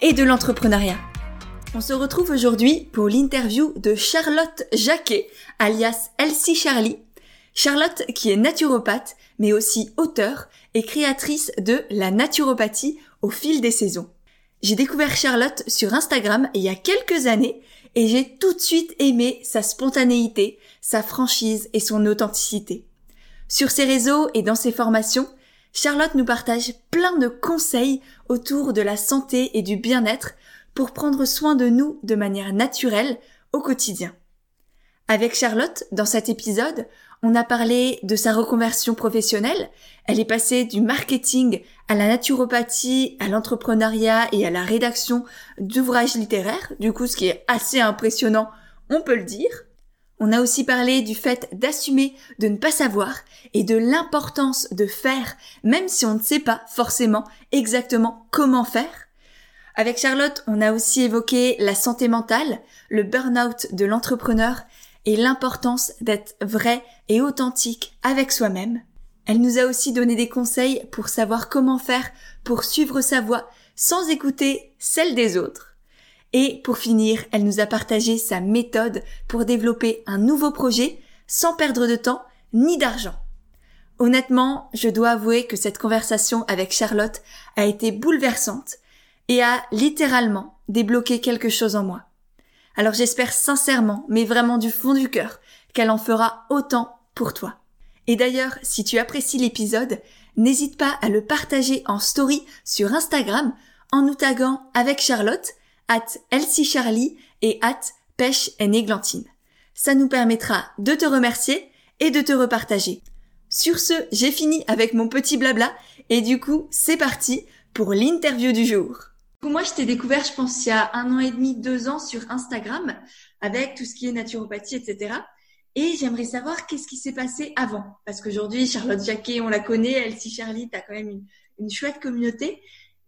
et de l'entrepreneuriat. On se retrouve aujourd'hui pour l'interview de Charlotte Jacquet, alias Elsie Charlie. Charlotte qui est naturopathe, mais aussi auteure et créatrice de la naturopathie au fil des saisons. J'ai découvert Charlotte sur Instagram il y a quelques années et j'ai tout de suite aimé sa spontanéité, sa franchise et son authenticité. Sur ses réseaux et dans ses formations, Charlotte nous partage plein de conseils autour de la santé et du bien-être pour prendre soin de nous de manière naturelle au quotidien. Avec Charlotte, dans cet épisode, on a parlé de sa reconversion professionnelle. Elle est passée du marketing à la naturopathie, à l'entrepreneuriat et à la rédaction d'ouvrages littéraires. Du coup, ce qui est assez impressionnant, on peut le dire. On a aussi parlé du fait d'assumer de ne pas savoir et de l'importance de faire même si on ne sait pas forcément exactement comment faire. Avec Charlotte, on a aussi évoqué la santé mentale, le burn-out de l'entrepreneur et l'importance d'être vrai et authentique avec soi-même. Elle nous a aussi donné des conseils pour savoir comment faire pour suivre sa voie sans écouter celle des autres. Et pour finir, elle nous a partagé sa méthode pour développer un nouveau projet sans perdre de temps ni d'argent. Honnêtement, je dois avouer que cette conversation avec Charlotte a été bouleversante et a littéralement débloqué quelque chose en moi. Alors j'espère sincèrement, mais vraiment du fond du cœur, qu'elle en fera autant pour toi. Et d'ailleurs, si tu apprécies l'épisode, n'hésite pas à le partager en story sur Instagram en nous taguant avec Charlotte at Elsie Charlie et at Pêche et Néglantine. Ça nous permettra de te remercier et de te repartager. Sur ce, j'ai fini avec mon petit blabla et du coup, c'est parti pour l'interview du jour. Moi, je t'ai découvert, je pense, il y a un an et demi, deux ans sur Instagram avec tout ce qui est naturopathie, etc. Et j'aimerais savoir qu'est-ce qui s'est passé avant. Parce qu'aujourd'hui, Charlotte Jacquet, on la connaît, Elsie Charlie, t'as quand même une chouette communauté.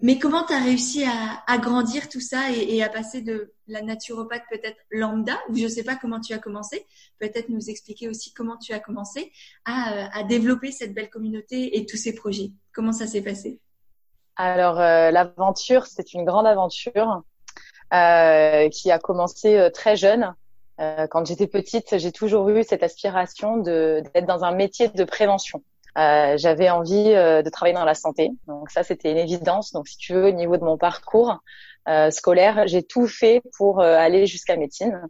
Mais comment tu as réussi à, à, grandir tout ça et, et, à passer de la naturopathe peut-être lambda, ou je ne sais pas comment tu as commencé, peut-être nous expliquer aussi comment tu as commencé à, à, développer cette belle communauté et tous ces projets. Comment ça s'est passé? Alors euh, l'aventure, c'est une grande aventure euh, qui a commencé euh, très jeune. Euh, quand j'étais petite, j'ai toujours eu cette aspiration d'être dans un métier de prévention. Euh, j'avais envie euh, de travailler dans la santé. Donc ça, c'était une évidence. Donc si tu veux, au niveau de mon parcours euh, scolaire, j'ai tout fait pour euh, aller jusqu'à médecine.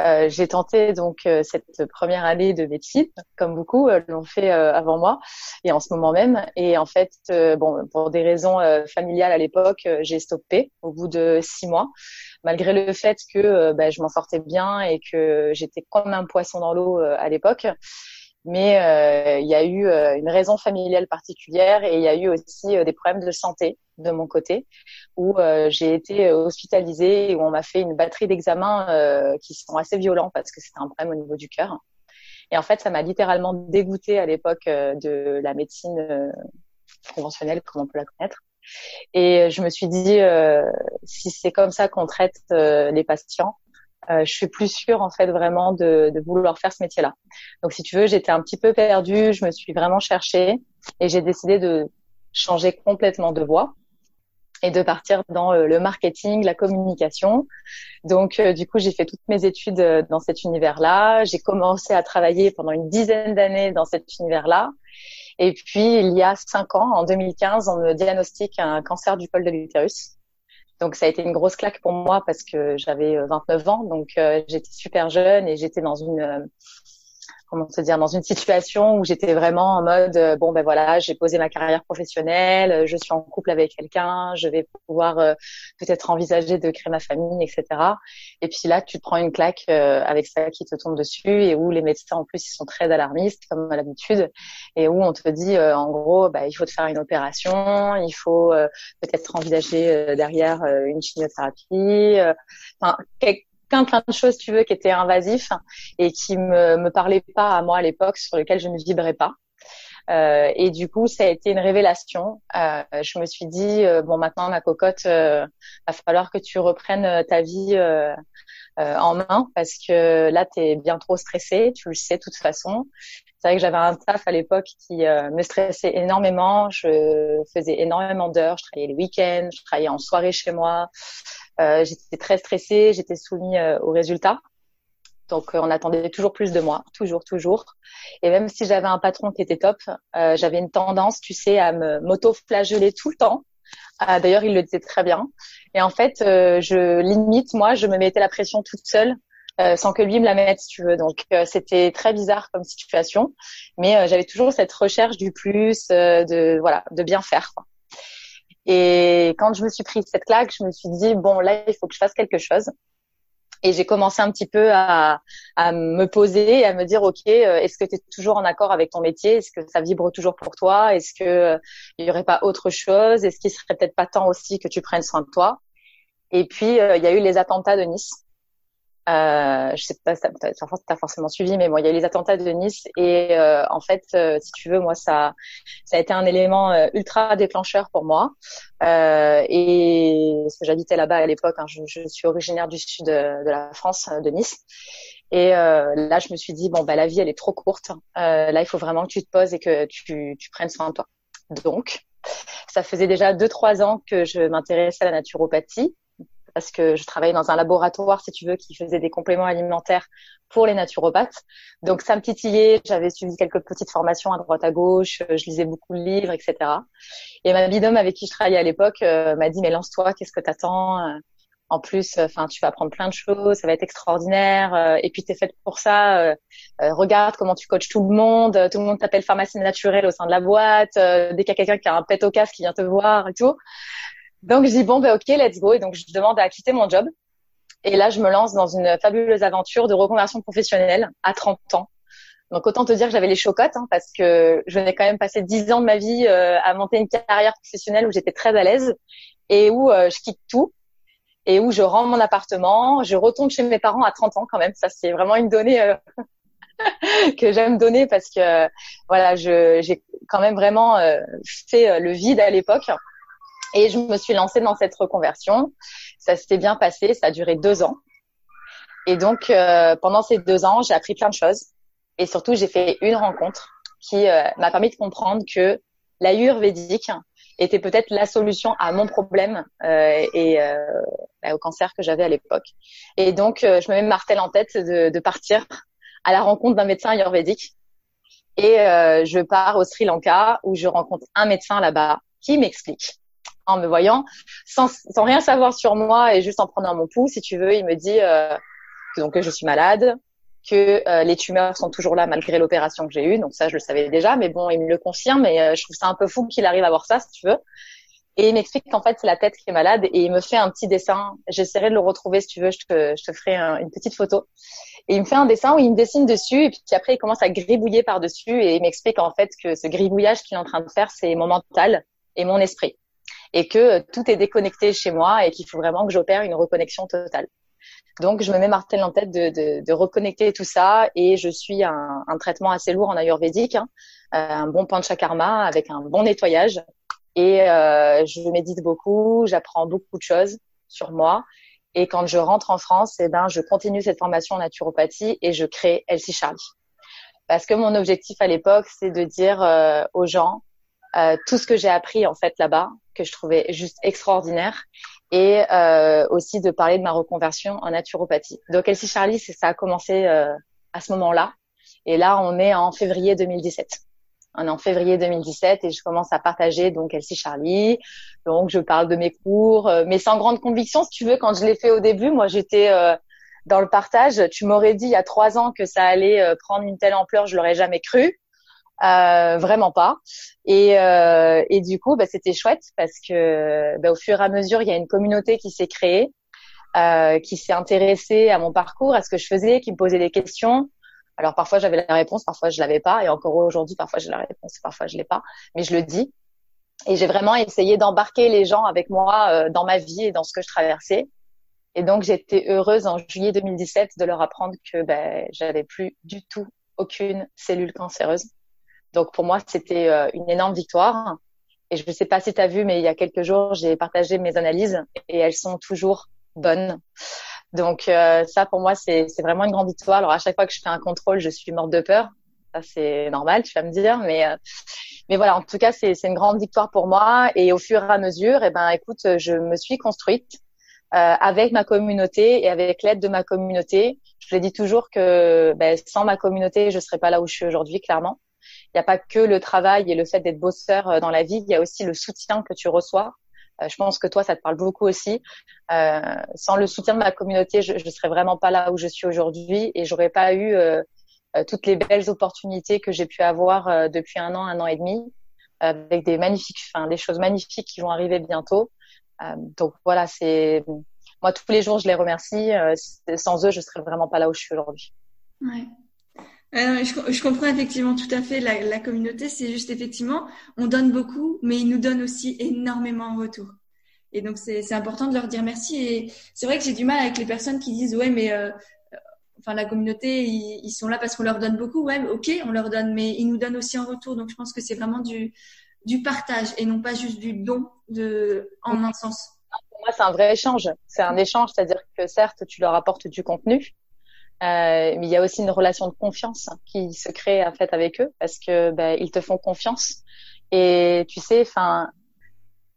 Euh, j'ai tenté donc cette première année de médecine, comme beaucoup l'ont fait avant moi et en ce moment même. Et en fait, bon, pour des raisons familiales à l'époque, j'ai stoppé au bout de six mois malgré le fait que ben, je m'en sortais bien et que j'étais comme un poisson dans l'eau à l'époque mais euh, il y a eu euh, une raison familiale particulière et il y a eu aussi euh, des problèmes de santé de mon côté où j'ai été hospitalisée et où on m'a fait une batterie d'examens qui sont assez violents parce que c'était un problème au niveau du cœur. Et en fait, ça m'a littéralement dégoûtée à l'époque de la médecine conventionnelle, comme on peut la connaître. Et je me suis dit, si c'est comme ça qu'on traite les patients, euh, je suis plus sûre en fait vraiment de, de vouloir faire ce métier-là. Donc si tu veux, j'étais un petit peu perdue, je me suis vraiment cherchée et j'ai décidé de changer complètement de voie et de partir dans euh, le marketing, la communication. Donc euh, du coup, j'ai fait toutes mes études dans cet univers-là. J'ai commencé à travailler pendant une dizaine d'années dans cet univers-là. Et puis, il y a cinq ans, en 2015, on me diagnostique un cancer du col de l'utérus. Donc ça a été une grosse claque pour moi parce que j'avais 29 euh, ans, donc euh, j'étais super jeune et j'étais dans une euh, comment te dire dans une situation où j'étais vraiment en mode euh, bon ben voilà j'ai posé ma carrière professionnelle euh, je suis en couple avec quelqu'un je vais pouvoir euh, peut-être envisager de créer ma famille etc et puis là tu te prends une claque avec ça qui te tombe dessus et où les médecins en plus ils sont très alarmistes comme à l'habitude et où on te dit en gros bah, il faut te faire une opération il faut peut-être envisager derrière une chimiothérapie enfin plein de choses tu veux qui étaient invasifs et qui me me parlaient pas à moi à l'époque sur lesquels je ne vibrais pas. Euh, et du coup ça a été une révélation. Euh, je me suis dit euh, bon maintenant ma cocotte va falloir que tu reprennes ta vie en main parce que là tu es bien trop stressée tu le sais de toute façon. C'est vrai que j'avais un taf à l'époque qui me stressait énormément. Je faisais énormément d'heures. Je travaillais les week-ends je travaillais en soirée chez moi euh, j'étais très stressée, j'étais soumise euh, aux résultats. Donc, euh, on attendait toujours plus de moi, toujours, toujours. Et même si j'avais un patron qui était top, euh, j'avais une tendance, tu sais, à me m'auto-flageller tout le temps. Euh, D'ailleurs, il le disait très bien. Et en fait, je limite, moi, je me mettais la pression toute seule, sans que lui me la mette, si tu veux. Donc, c'était très bizarre comme situation. Mais j'avais toujours cette recherche du plus, de voilà, de bien faire. Quoi. Et quand je me suis pris cette claque, je me suis dit bon là il faut que je fasse quelque chose. Et j'ai commencé un petit peu à, à me poser et à me dire ok euh, est-ce que tu es toujours en accord avec ton métier? Est-ce que ça vibre toujours pour toi? Est-ce que euh, il y aurait pas autre chose? Est-ce qu'il serait peut-être pas temps aussi que tu prennes soin de toi? Et puis euh, il y a eu les attentats de Nice. Euh, je sais pas, tu as forcément suivi, mais bon, il y a eu les attentats de Nice et euh, en fait, euh, si tu veux, moi, ça, ça a été un élément euh, ultra déclencheur pour moi. et parce que j'habitais là-bas à l'époque, hein, je, suis originaire du sud de, de la France, de Nice. Et là, je me suis dit bon, bah la vie, elle est trop courte. là, il faut vraiment que tu te poses et que tu, tu prennes soin de toi. Donc, ça faisait déjà deux trois ans que je m'intéressais à la naturopathie parce que je travaillais dans un laboratoire, si tu veux, qui faisait des compléments alimentaires pour les naturopathes. Donc ça me titillait, j'avais suivi quelques petites formations à droite à gauche, euh, je lisais beaucoup de livres, etc. Et ma binôme avec qui je travaillais à l'époque euh, m'a dit mais lance-toi, qu'est-ce que t'attends euh, en plus, enfin, tu vas apprendre plein de choses, ça va être extraordinaire. et puis, tu es faite pour ça. regarde comment tu coaches tout le monde. Tout le monde t'appelle pharmacie naturelle au sein de la boîte. dès qu'il y a quelqu'un qui a un pet au casque qui vient te voir et tout. Donc je dis bon ben ok let's go et donc je demande à quitter mon job et là je me lance dans une fabuleuse aventure de reconversion professionnelle à 30 ans. Donc autant te dire que j'avais les chocottes hein, parce que je venais quand même passer 10 ans de ma vie euh, à monter une carrière professionnelle où j'étais très à l'aise et où euh, je quitte tout et où je rends mon appartement, je retourne chez mes parents à 30 ans quand même. Ça c'est vraiment une donnée euh, que j'aime donner parce que voilà, j'ai quand même vraiment fait le vide à l'époque et je me suis lancée dans cette reconversion. Ça s'était bien passé, ça a duré deux ans. Et donc, euh, pendant ces deux ans, j'ai appris plein de choses. Et surtout, j'ai fait une rencontre qui euh, m'a permis de comprendre que l'ayurvédique était peut-être la solution à mon problème euh, et bah, au cancer que j'avais à l'époque. Et donc, je me mets martel en tête de, de partir à la rencontre d'un médecin ayurvédique. Et je pars au Sri Lanka où je rencontre un médecin là-bas qui m'explique en me voyant, sans, sans rien savoir sur moi et juste en prenant mon pouls, si tu veux, il me dit euh, que, donc que je suis malade, que euh, les tumeurs sont toujours là malgré l'opération que j'ai eue. Donc ça, je le savais déjà, mais bon, il me le confirme et euh, je trouve ça un peu fou qu'il arrive à voir ça, si tu veux. Et il m'explique qu'en fait, c'est la tête qui est malade et il me fait un petit dessin. J'essaierai de le retrouver si tu veux, je te, je te ferai une petite photo. Et il me fait un dessin où il me dessine dessus et puis après, il commence à gribouiller par-dessus et il m'explique en fait que ce gribouillage qu'il est en train de faire, c'est mon mental et mon esprit et que tout est déconnecté chez moi et qu'il faut vraiment que j'opère une reconnexion totale. Donc, je me mets martel en tête de, de, de, reconnecter tout ça et je suis un, un traitement assez lourd en ayurvédique, hein, euh, un bon panchakarma avec un bon nettoyage et euh, je médite beaucoup, j'apprends beaucoup de choses sur moi et quand je rentre en France, eh ben, je continue cette formation en naturopathie et je crée Elsie Charlie. Parce que mon objectif à l'époque, c'est de dire euh, aux gens euh, tout ce que j'ai appris en fait là-bas, que je trouvais juste extraordinaire, et euh, aussi de parler de ma reconversion en naturopathie. Donc Elsie Charlie, c'est ça a commencé euh, à ce moment-là, et là on est en février 2017. On est en février 2017 et je commence à partager donc Elsie Charlie. Donc je parle de mes cours, mais sans grande conviction, si tu veux. Quand je l'ai fait au début, moi j'étais dans le partage. Tu m'aurais dit il y a trois ans que ça allait euh, prendre une telle ampleur, je l'aurais jamais cru. Euh, vraiment pas. Et, euh, et du coup, bah, c'était chouette parce que bah, au fur et à mesure, il y a une communauté qui s'est créée, euh, qui s'est intéressée à mon parcours, à ce que je faisais, qui me posait des questions. Alors parfois j'avais la réponse, parfois je l'avais pas, et encore aujourd'hui, parfois j'ai la réponse, parfois je l'ai pas, mais je le dis. Et j'ai vraiment essayé d'embarquer les gens avec moi euh, dans ma vie et dans ce que je traversais. Et donc, j'étais heureuse en juillet 2017 de leur apprendre que ben, j'avais plus du tout aucune cellule cancéreuse. Donc, pour moi, c'était euh, une énorme victoire. Et je ne sais pas si tu as vu, mais il y a quelques jours, j'ai partagé mes analyses et elles sont toujours bonnes. Donc, euh, ça, pour moi, c'est vraiment une grande victoire. Alors, à chaque fois que je fais un contrôle, je suis morte de peur. Ça, c'est normal, tu vas me dire. Mais, euh, mais voilà, en tout cas, c'est une grande victoire pour moi. Et au fur et à mesure, eh ben, écoute, je me suis construite avec ma communauté et avec l'aide de ma communauté. Je l'ai dit toujours que ben, sans ma communauté, je serais pas là où je suis aujourd'hui, clairement. Il n'y a pas que le travail et le fait d'être bosseur euh, dans la vie, il y a aussi le soutien que tu reçois. Euh, je pense que toi, ça te parle beaucoup aussi. Euh, sans le soutien de ma communauté, je ne serais vraiment pas là où je suis aujourd'hui et j'aurais pas eu euh, toutes les belles opportunités que j'ai pu avoir depuis un an, un an et demi, avec des magnifiques, enfin, des choses magnifiques qui vont arriver bientôt. Euh, donc voilà, c'est moi tous les jours je les remercie. Euh, sans eux, je serais vraiment pas là où je suis aujourd'hui. Ouais. Je, je, comprends effectivement tout à fait la, la communauté. C'est juste effectivement, on donne beaucoup, mais ils nous donnent aussi énormément en retour. Et donc c'est important de leur dire merci. Et c'est vrai que j'ai du mal avec les personnes qui disent ouais mais euh, enfin la communauté ils, ils sont là parce qu'on leur donne beaucoup. Ouais ok on leur donne, mais ils nous donnent aussi en retour. Donc je pense que c'est vraiment du du partage et non pas juste du don de, en un sens. Pour moi, c'est un vrai échange. C'est un échange, c'est-à-dire que certes, tu leur apportes du contenu, mais il y a aussi une relation de confiance qui se crée en fait avec eux parce que ben, ils te font confiance. Et tu sais, enfin,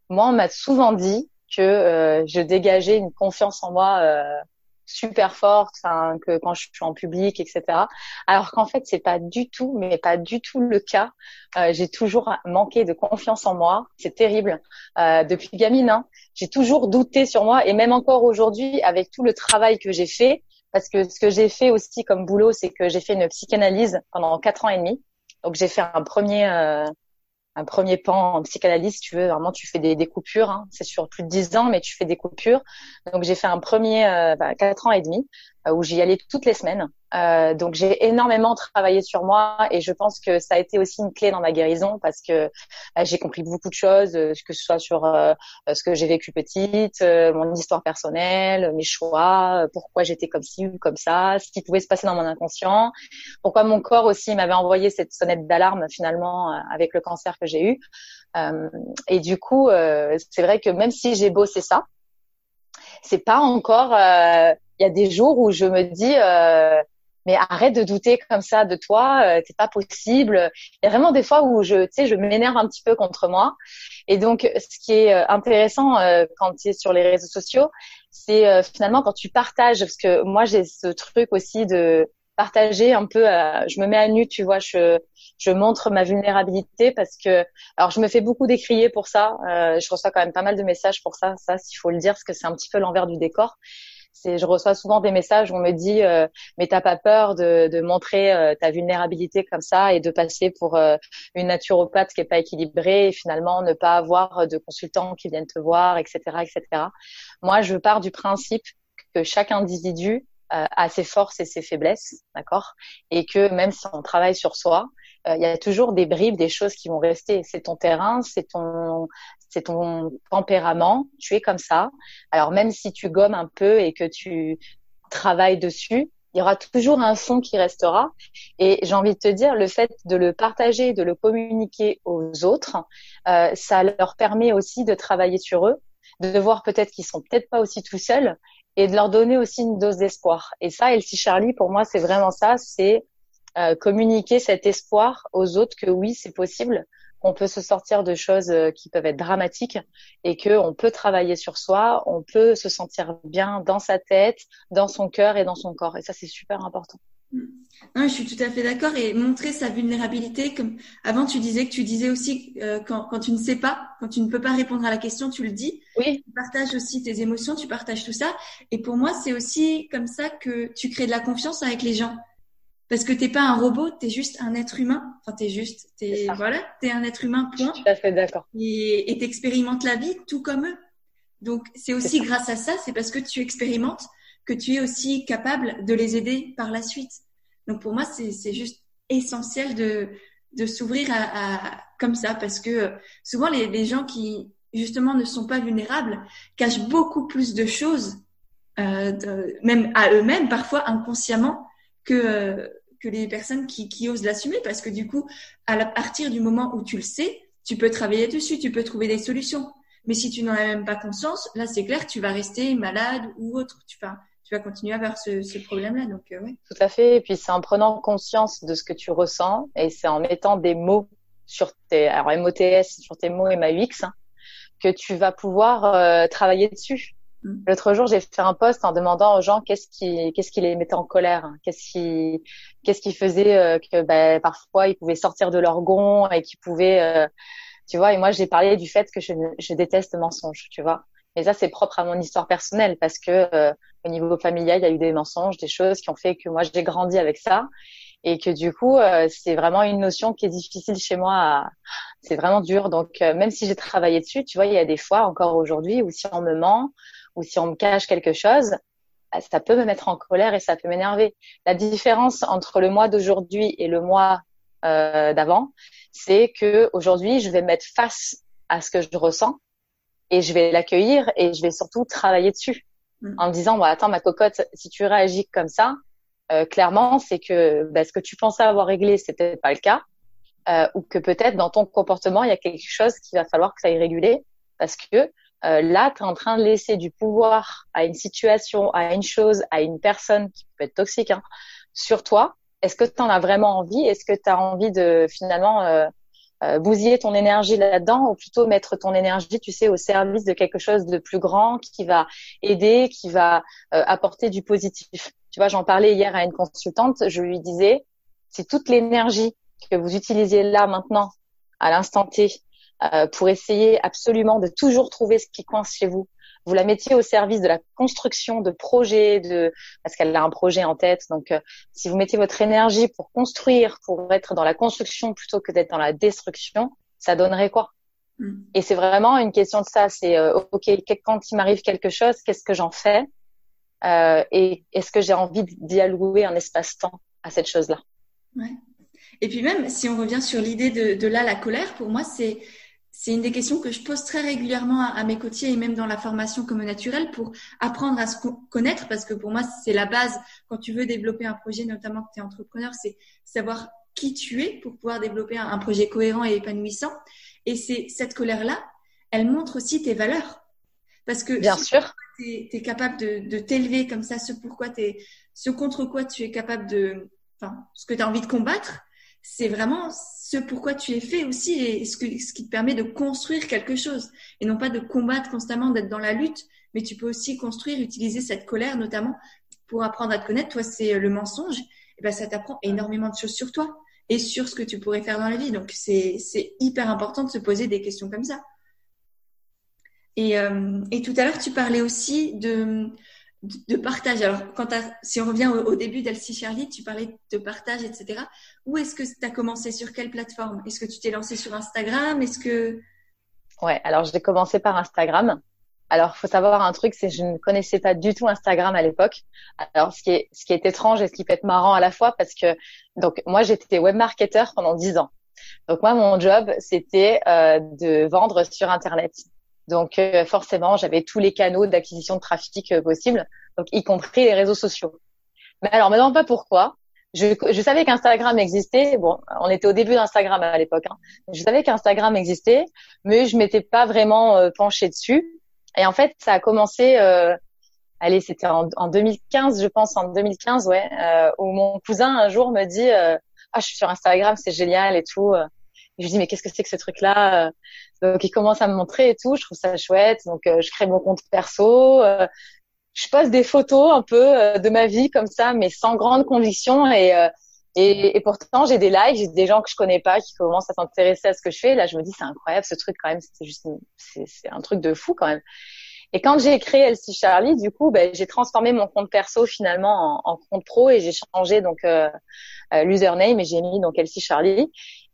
moi, on m'a souvent dit que euh, je dégageais une confiance en moi euh, super forte, que quand je suis en public, etc. Alors qu'en fait c'est pas du tout, mais pas du tout le cas. Euh, j'ai toujours manqué de confiance en moi. C'est terrible. Euh, depuis gamine, hein, j'ai toujours douté sur moi et même encore aujourd'hui avec tout le travail que j'ai fait, parce que ce que j'ai fait aussi comme boulot, c'est que j'ai fait une psychanalyse pendant quatre ans et demi. Donc j'ai fait un premier euh, un premier pan en psychanalyse, tu veux, vraiment, tu fais des, des coupures. Hein. C'est sur plus de dix ans, mais tu fais des coupures. Donc, j'ai fait un premier euh, bah, quatre ans et demi où j'y allais toutes les semaines. Euh, donc j'ai énormément travaillé sur moi et je pense que ça a été aussi une clé dans ma guérison parce que bah, j'ai compris beaucoup de choses, euh, que ce soit sur euh, ce que j'ai vécu petite, mon histoire personnelle, mes choix, pourquoi j'étais comme ci ou comme ça, ce qui pouvait se passer dans mon inconscient, pourquoi mon corps aussi m'avait envoyé cette sonnette d'alarme finalement avec le cancer que j'ai eu. et du coup, c'est vrai que même si j'ai bossé ça, c'est pas encore. Il y a des jours où je me dis mais arrête de douter comme ça de toi, euh, c'est pas possible. Il y a vraiment des fois où je, tu sais, je m'énerve un petit peu contre moi. Et donc, ce qui est euh, intéressant euh, quand tu es sur les réseaux sociaux, c'est euh, finalement quand tu partages, parce que moi j'ai ce truc aussi de partager un peu. je me mets à nu, tu vois, je je montre ma vulnérabilité parce que, alors je me fais beaucoup décrier pour ça. je reçois quand même pas mal de messages pour ça, ça, s'il faut le dire, parce que c'est un petit peu l'envers du décor je reçois souvent des messages où on me dit euh, mais t'as pas peur de, de montrer euh, ta vulnérabilité comme ça et de passer pour euh, une naturopathe qui est pas équilibrée et finalement ne pas avoir de consultants qui viennent te voir, etc., etc. Moi, je pars du principe que chaque individu a ses forces et ses faiblesses, d'accord, et que même si on travaille sur soi, il y a toujours des bribes, des choses qui vont rester. C'est ton terrain, c'est ton, c'est ton tempérament, tu es comme ça. Alors même si tu gommes un peu et que tu travailles dessus, il y aura toujours un son qui restera. Et j'ai envie de te dire, le fait de le partager, de le communiquer aux autres, euh, ça leur permet aussi de travailler sur eux, de voir peut-être qu'ils sont peut-être pas aussi tout seuls et de leur donner aussi une dose d'espoir. Et ça, Elsie Charlie, pour moi, c'est vraiment ça, c'est euh, communiquer cet espoir aux autres que oui, c'est possible qu'on peut se sortir de choses euh, qui peuvent être dramatiques et que on peut travailler sur soi, on peut se sentir bien dans sa tête, dans son cœur et dans son corps. Et ça, c'est super important. Non, je suis tout à fait d'accord et montrer sa vulnérabilité comme avant tu disais que tu disais aussi euh, quand, quand tu ne sais pas, quand tu ne peux pas répondre à la question, tu le dis. Oui. Tu partages aussi tes émotions, tu partages tout ça et pour moi c'est aussi comme ça que tu crées de la confiance avec les gens parce que t'es pas un robot, tu es juste un être humain. Enfin t'es juste, t'es voilà, t'es un être humain point. Je suis tout à fait d'accord. Et t'expérimentes la vie tout comme eux. Donc c'est aussi grâce à ça, c'est parce que tu expérimentes que tu es aussi capable de les aider par la suite. Donc pour moi, c'est juste essentiel de, de s'ouvrir à, à, comme ça parce que euh, souvent les, les, gens qui justement ne sont pas vulnérables cachent beaucoup plus de choses, euh, de, même à eux-mêmes parfois inconsciemment que euh, que les personnes qui, osent l'assumer parce que du coup à partir du moment où tu le sais, tu peux travailler dessus, tu peux trouver des solutions. Mais si tu n'en as même pas conscience, là c'est clair, tu vas rester malade ou autre. Tu vas tu vas continuer à avoir ce, problème-là. Donc, euh. Tout à fait. Et puis, c'est en prenant conscience de ce que tu ressens et c'est en mettant des mots sur tes, alors MOTS, sur tes mots et ma UX, hein, que tu vas pouvoir euh, travailler dessus. Mm. L'autre jour, j'ai fait un post en demandant aux gens qu'est-ce qui, qu'est-ce qui les mettait en colère, hein. qu'est-ce qui, qu'est-ce qui faisait euh, que ben, parfois ils pouvaient sortir de leur gond et qu'ils pouvaient, euh, tu vois. Et moi, j'ai parlé du fait que je, je déteste mensonge, tu vois. Et ça, c'est propre à mon histoire personnelle parce que euh, au niveau familial, il y a eu des mensonges, des choses qui ont fait que moi j'ai grandi avec ça et que du coup, euh, c'est vraiment une notion qui est difficile chez moi. C'est vraiment dur. Donc euh, même si j'ai travaillé dessus, tu vois, il y a des fois encore aujourd'hui où si on me ment ou si on me cache quelque chose, bah, ça peut me mettre en colère et ça peut m'énerver. La différence entre le mois d'aujourd'hui et le mois d'avant, c'est que aujourd'hui, je vais mettre face à ce que je ressens et je vais l'accueillir et je vais surtout travailler dessus mm. en me disant bon attends ma cocotte si tu réagis comme ça euh, clairement c'est que bah, ce que tu pensais avoir réglé c'est peut-être pas le cas euh, ou que peut-être dans ton comportement il y a quelque chose qu'il va falloir que ça aille réguler parce que euh, là tu es en train de laisser du pouvoir à une situation à une chose à une personne qui peut être toxique hein, sur toi est-ce que tu en as vraiment envie? Est-ce que tu as envie de finalement euh, euh, bousiller ton énergie là-dedans ou plutôt mettre ton énergie, tu sais, au service de quelque chose de plus grand qui va aider, qui va euh, apporter du positif? Tu vois, j'en parlais hier à une consultante, je lui disais, si toute l'énergie que vous utilisiez là maintenant, à l'instant T, euh, pour essayer absolument de toujours trouver ce qui coince chez vous, vous la mettiez au service de la construction de projets, de parce qu'elle a un projet en tête. Donc, euh, si vous mettez votre énergie pour construire, pour être dans la construction plutôt que d'être dans la destruction, ça donnerait quoi? Mm. Et c'est vraiment une question de ça. C'est euh, ok, quand il m'arrive quelque chose, qu'est-ce que j'en fais? Euh, Et est-ce que j'ai envie d'y allouer un espace-temps à cette chose-là? Ouais. Et puis même, si on revient sur l'idée de, de là, la colère, pour moi, c'est c'est une des questions que je pose très régulièrement à, mes coachés et même dans la formation comme naturel pour apprendre à se connaître parce que pour moi, c'est la base quand tu veux développer un projet, notamment que tu es entrepreneur, c'est savoir qui tu es pour pouvoir développer un, projet cohérent et épanouissant. Et c'est cette colère-là, elle montre aussi tes valeurs. Parce que Bien sûr. tu es, capable de, de t'élever comme ça, ce pourquoi tu ce contre quoi tu es capable de, enfin, ce que tu as envie de combattre, c'est vraiment ce pourquoi tu es fait aussi et ce, qui te permet de construire quelque chose et non pas de combattre constamment, d'être dans la lutte, mais tu peux aussi construire, utiliser cette colère notamment pour apprendre à te connaître. Toi, c'est le mensonge. Et ben, ça t'apprend énormément de choses sur toi et sur ce que tu pourrais faire dans la vie. Donc, c'est, hyper important de se poser des questions comme ça. Et, euh, et tout à l'heure, tu parlais aussi de, de partage. Alors, quand si on revient au, début d'Elsie Charlie, tu parlais de partage, etc. Où est-ce que tu as commencé? Sur quelle plateforme? Est-ce que tu t'es lancé sur Instagram? Est-ce que Ouais, alors j'ai commencé par Instagram. Alors, faut savoir un truc, c'est je ne connaissais pas du tout Instagram à l'époque. Alors, ce qui est ce qui est étrange et ce qui peut être marrant à la fois, parce que donc moi j'étais webmarketer pendant dix ans. Donc moi mon job c'était euh, de vendre sur Internet. Donc euh, forcément, j'avais tous les canaux d'acquisition de trafic euh, possibles, donc y compris les réseaux sociaux. Mais alors, maintenant pas pourquoi. Je, je savais qu'Instagram existait. Bon, on était au début d'Instagram à l'époque. Hein. Je savais qu'Instagram existait, mais je m'étais pas vraiment euh, penchée dessus. Et en fait, ça a commencé. Euh, allez, c'était en, en, 2015, je pense, en 2015, ouais, euh, où mon cousin un jour me dit ah, je suis sur Instagram, c'est génial et tout. Je dis mais qu'est-ce que c'est que ce truc-là? Donc il commence à me montrer et tout. Je trouve ça chouette. Donc euh, je crée mon compte perso. Euh, je poste des photos un peu de ma vie comme ça, mais sans grande conviction et et, et, pourtant, j'ai des likes, j'ai des gens que je connais pas qui commencent à s'intéresser à ce que je fais. Là, je me dis, c'est incroyable ce truc quand même. C'est juste, c'est un truc de fou quand même. Et quand j'ai créé Elsie Charlie, du coup, ben, j'ai transformé mon compte perso finalement en, en compte pro et j'ai changé donc euh, euh, l'username et j'ai mis donc Elsie Charlie.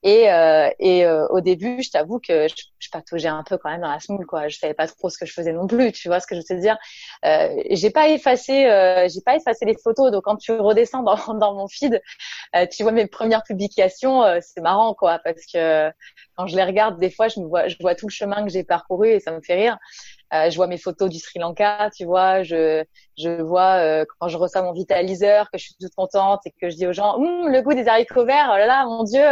Et, euh, et euh, au début, je t'avoue que je, je pataugeais un peu quand même dans la smoule, quoi. Je savais pas trop ce que je faisais non plus, tu vois ce que je veux te dire. Euh, j'ai pas effacé, euh, j'ai pas effacé les photos. Donc quand tu redescends dans, dans mon feed, euh, tu vois mes premières publications, c'est marrant, quoi, parce que quand je les regarde, des fois, je me vois, je vois tout le chemin que j'ai parcouru et ça me fait rire. Euh, je vois mes photos du Sri Lanka, tu vois, je, je vois euh, quand je reçois mon vitaliseur que je suis toute contente et que je dis aux gens, hum, le goût des haricots verts, oh là là, mon Dieu,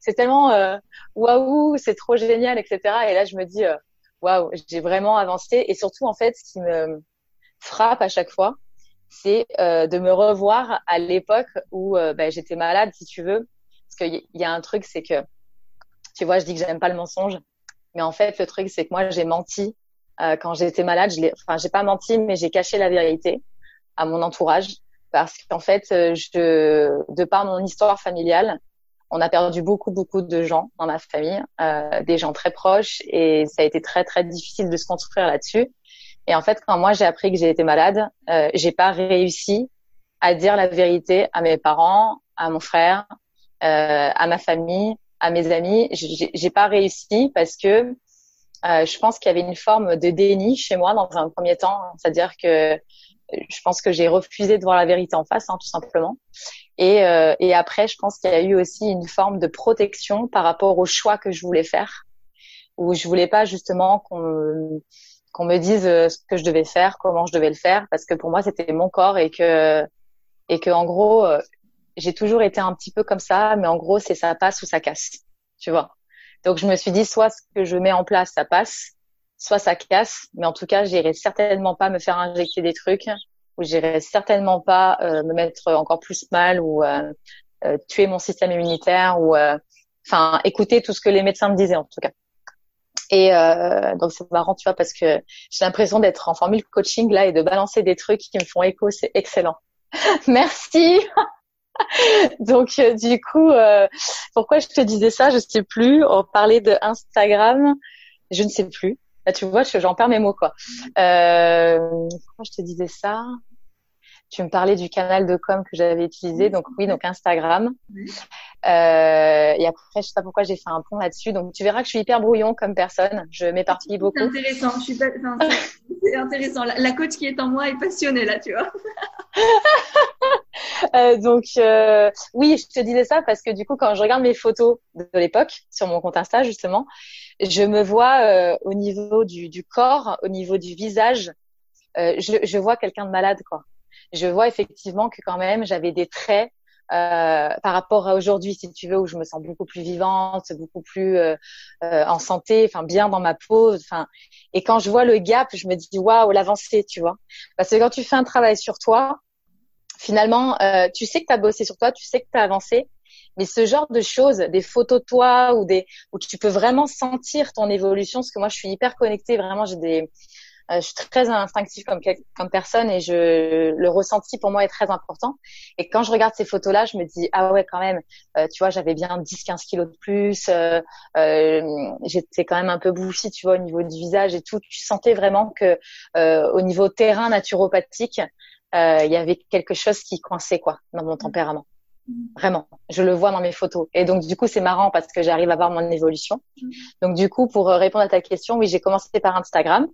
c'est tellement euh, waouh, c'est trop génial, etc. Et là, je me dis, waouh, j'ai vraiment avancé. Et surtout, en fait, ce qui me frappe à chaque fois, c'est de me revoir à l'époque où ben, j'étais malade, si tu veux. Parce qu'il y a un truc, c'est que, tu vois, je dis que j'aime pas le mensonge. Mais en fait, le truc, c'est que moi, j'ai menti euh, quand j'étais malade, je enfin, j'ai pas menti, mais j'ai caché la vérité à mon entourage parce qu'en fait, euh, je, de par mon histoire familiale, on a perdu beaucoup, beaucoup de gens dans ma famille, euh, des gens très proches, et ça a été très, très difficile de se construire là-dessus. Et en fait, quand moi j'ai appris que j'ai été malade, euh, j'ai pas réussi à dire la vérité à mes parents, à mon frère, euh, à ma famille, à mes amis. J'ai pas réussi parce que euh, je pense qu'il y avait une forme de déni chez moi dans un premier temps, c'est-à-dire que euh, je pense que j'ai refusé de voir la vérité en face, hein, tout simplement. Et, euh, et après, je pense qu'il y a eu aussi une forme de protection par rapport au choix que je voulais faire, où je voulais pas justement qu'on qu'on me dise ce que je devais faire, comment je devais le faire, parce que pour moi c'était mon corps et que et que en gros j'ai toujours été un petit peu comme ça, mais en gros c'est ça passe ou ça casse, tu vois. Donc je me suis dit soit ce que je mets en place ça passe, soit ça casse, mais en tout cas j'irai certainement pas me faire injecter des trucs ou j'irai certainement pas euh, me mettre encore plus mal ou euh, euh, tuer mon système immunitaire ou enfin écouter tout ce que les médecins me disaient en tout cas. Et donc c'est marrant tu vois parce que j'ai l'impression d'être en formule coaching là et de balancer des trucs qui me font écho, c'est excellent. Merci. Donc euh, du coup, euh, pourquoi je te disais ça, je sais plus. On parlait de Instagram, je ne sais plus. Là, tu vois, j'en perds mes mots quoi. Euh, pourquoi je te disais ça? Tu me parlais du canal de com que j'avais utilisé, donc oui, donc Instagram. Euh, et après, je sais pas pourquoi j'ai fait un pont là-dessus. Donc tu verras que je suis hyper brouillon comme personne. Je m'éparpille beaucoup. C'est intéressant. Je suis pas... c'est intéressant. La, la coach qui est en moi est passionnée là, tu vois. Euh, donc euh, oui, je te disais ça parce que du coup, quand je regarde mes photos de l'époque sur mon compte Insta justement, je me vois euh, au niveau du, du, corps, au niveau du visage, je, je, vois quelqu'un de malade quoi. Je vois effectivement que quand même j'avais des traits euh, par rapport à aujourd'hui, si tu veux, où je me sens beaucoup plus vivante, beaucoup plus euh, en santé, enfin bien dans ma peau. Enfin, et quand je vois le gap, je me dis waouh, l'avancée, tu vois. Parce que quand tu fais un travail sur toi, finalement, euh, tu sais que tu as bossé sur toi, tu sais que tu as avancé, mais ce genre de choses, des photos de toi ou des où tu peux vraiment sentir ton évolution, parce que moi je suis hyper connectée, vraiment j'ai des euh, je suis très instinctive comme comme personne et je le ressenti pour moi est très important. Et quand je regarde ces photos-là, je me dis ah ouais quand même, euh, tu vois j'avais bien 10-15 kilos de plus, euh, euh, j'étais quand même un peu bouffi, tu vois au niveau du visage et tout. Tu sentais vraiment que euh, au niveau terrain naturopathique, il y avait quelque chose qui coinçait quoi dans mon tempérament. Vraiment, je le vois dans mes photos. Et donc du coup, c'est marrant parce que j'arrive à voir mon évolution. Donc du coup, pour euh, répondre à ta question, oui, j'ai commencé par Instagram.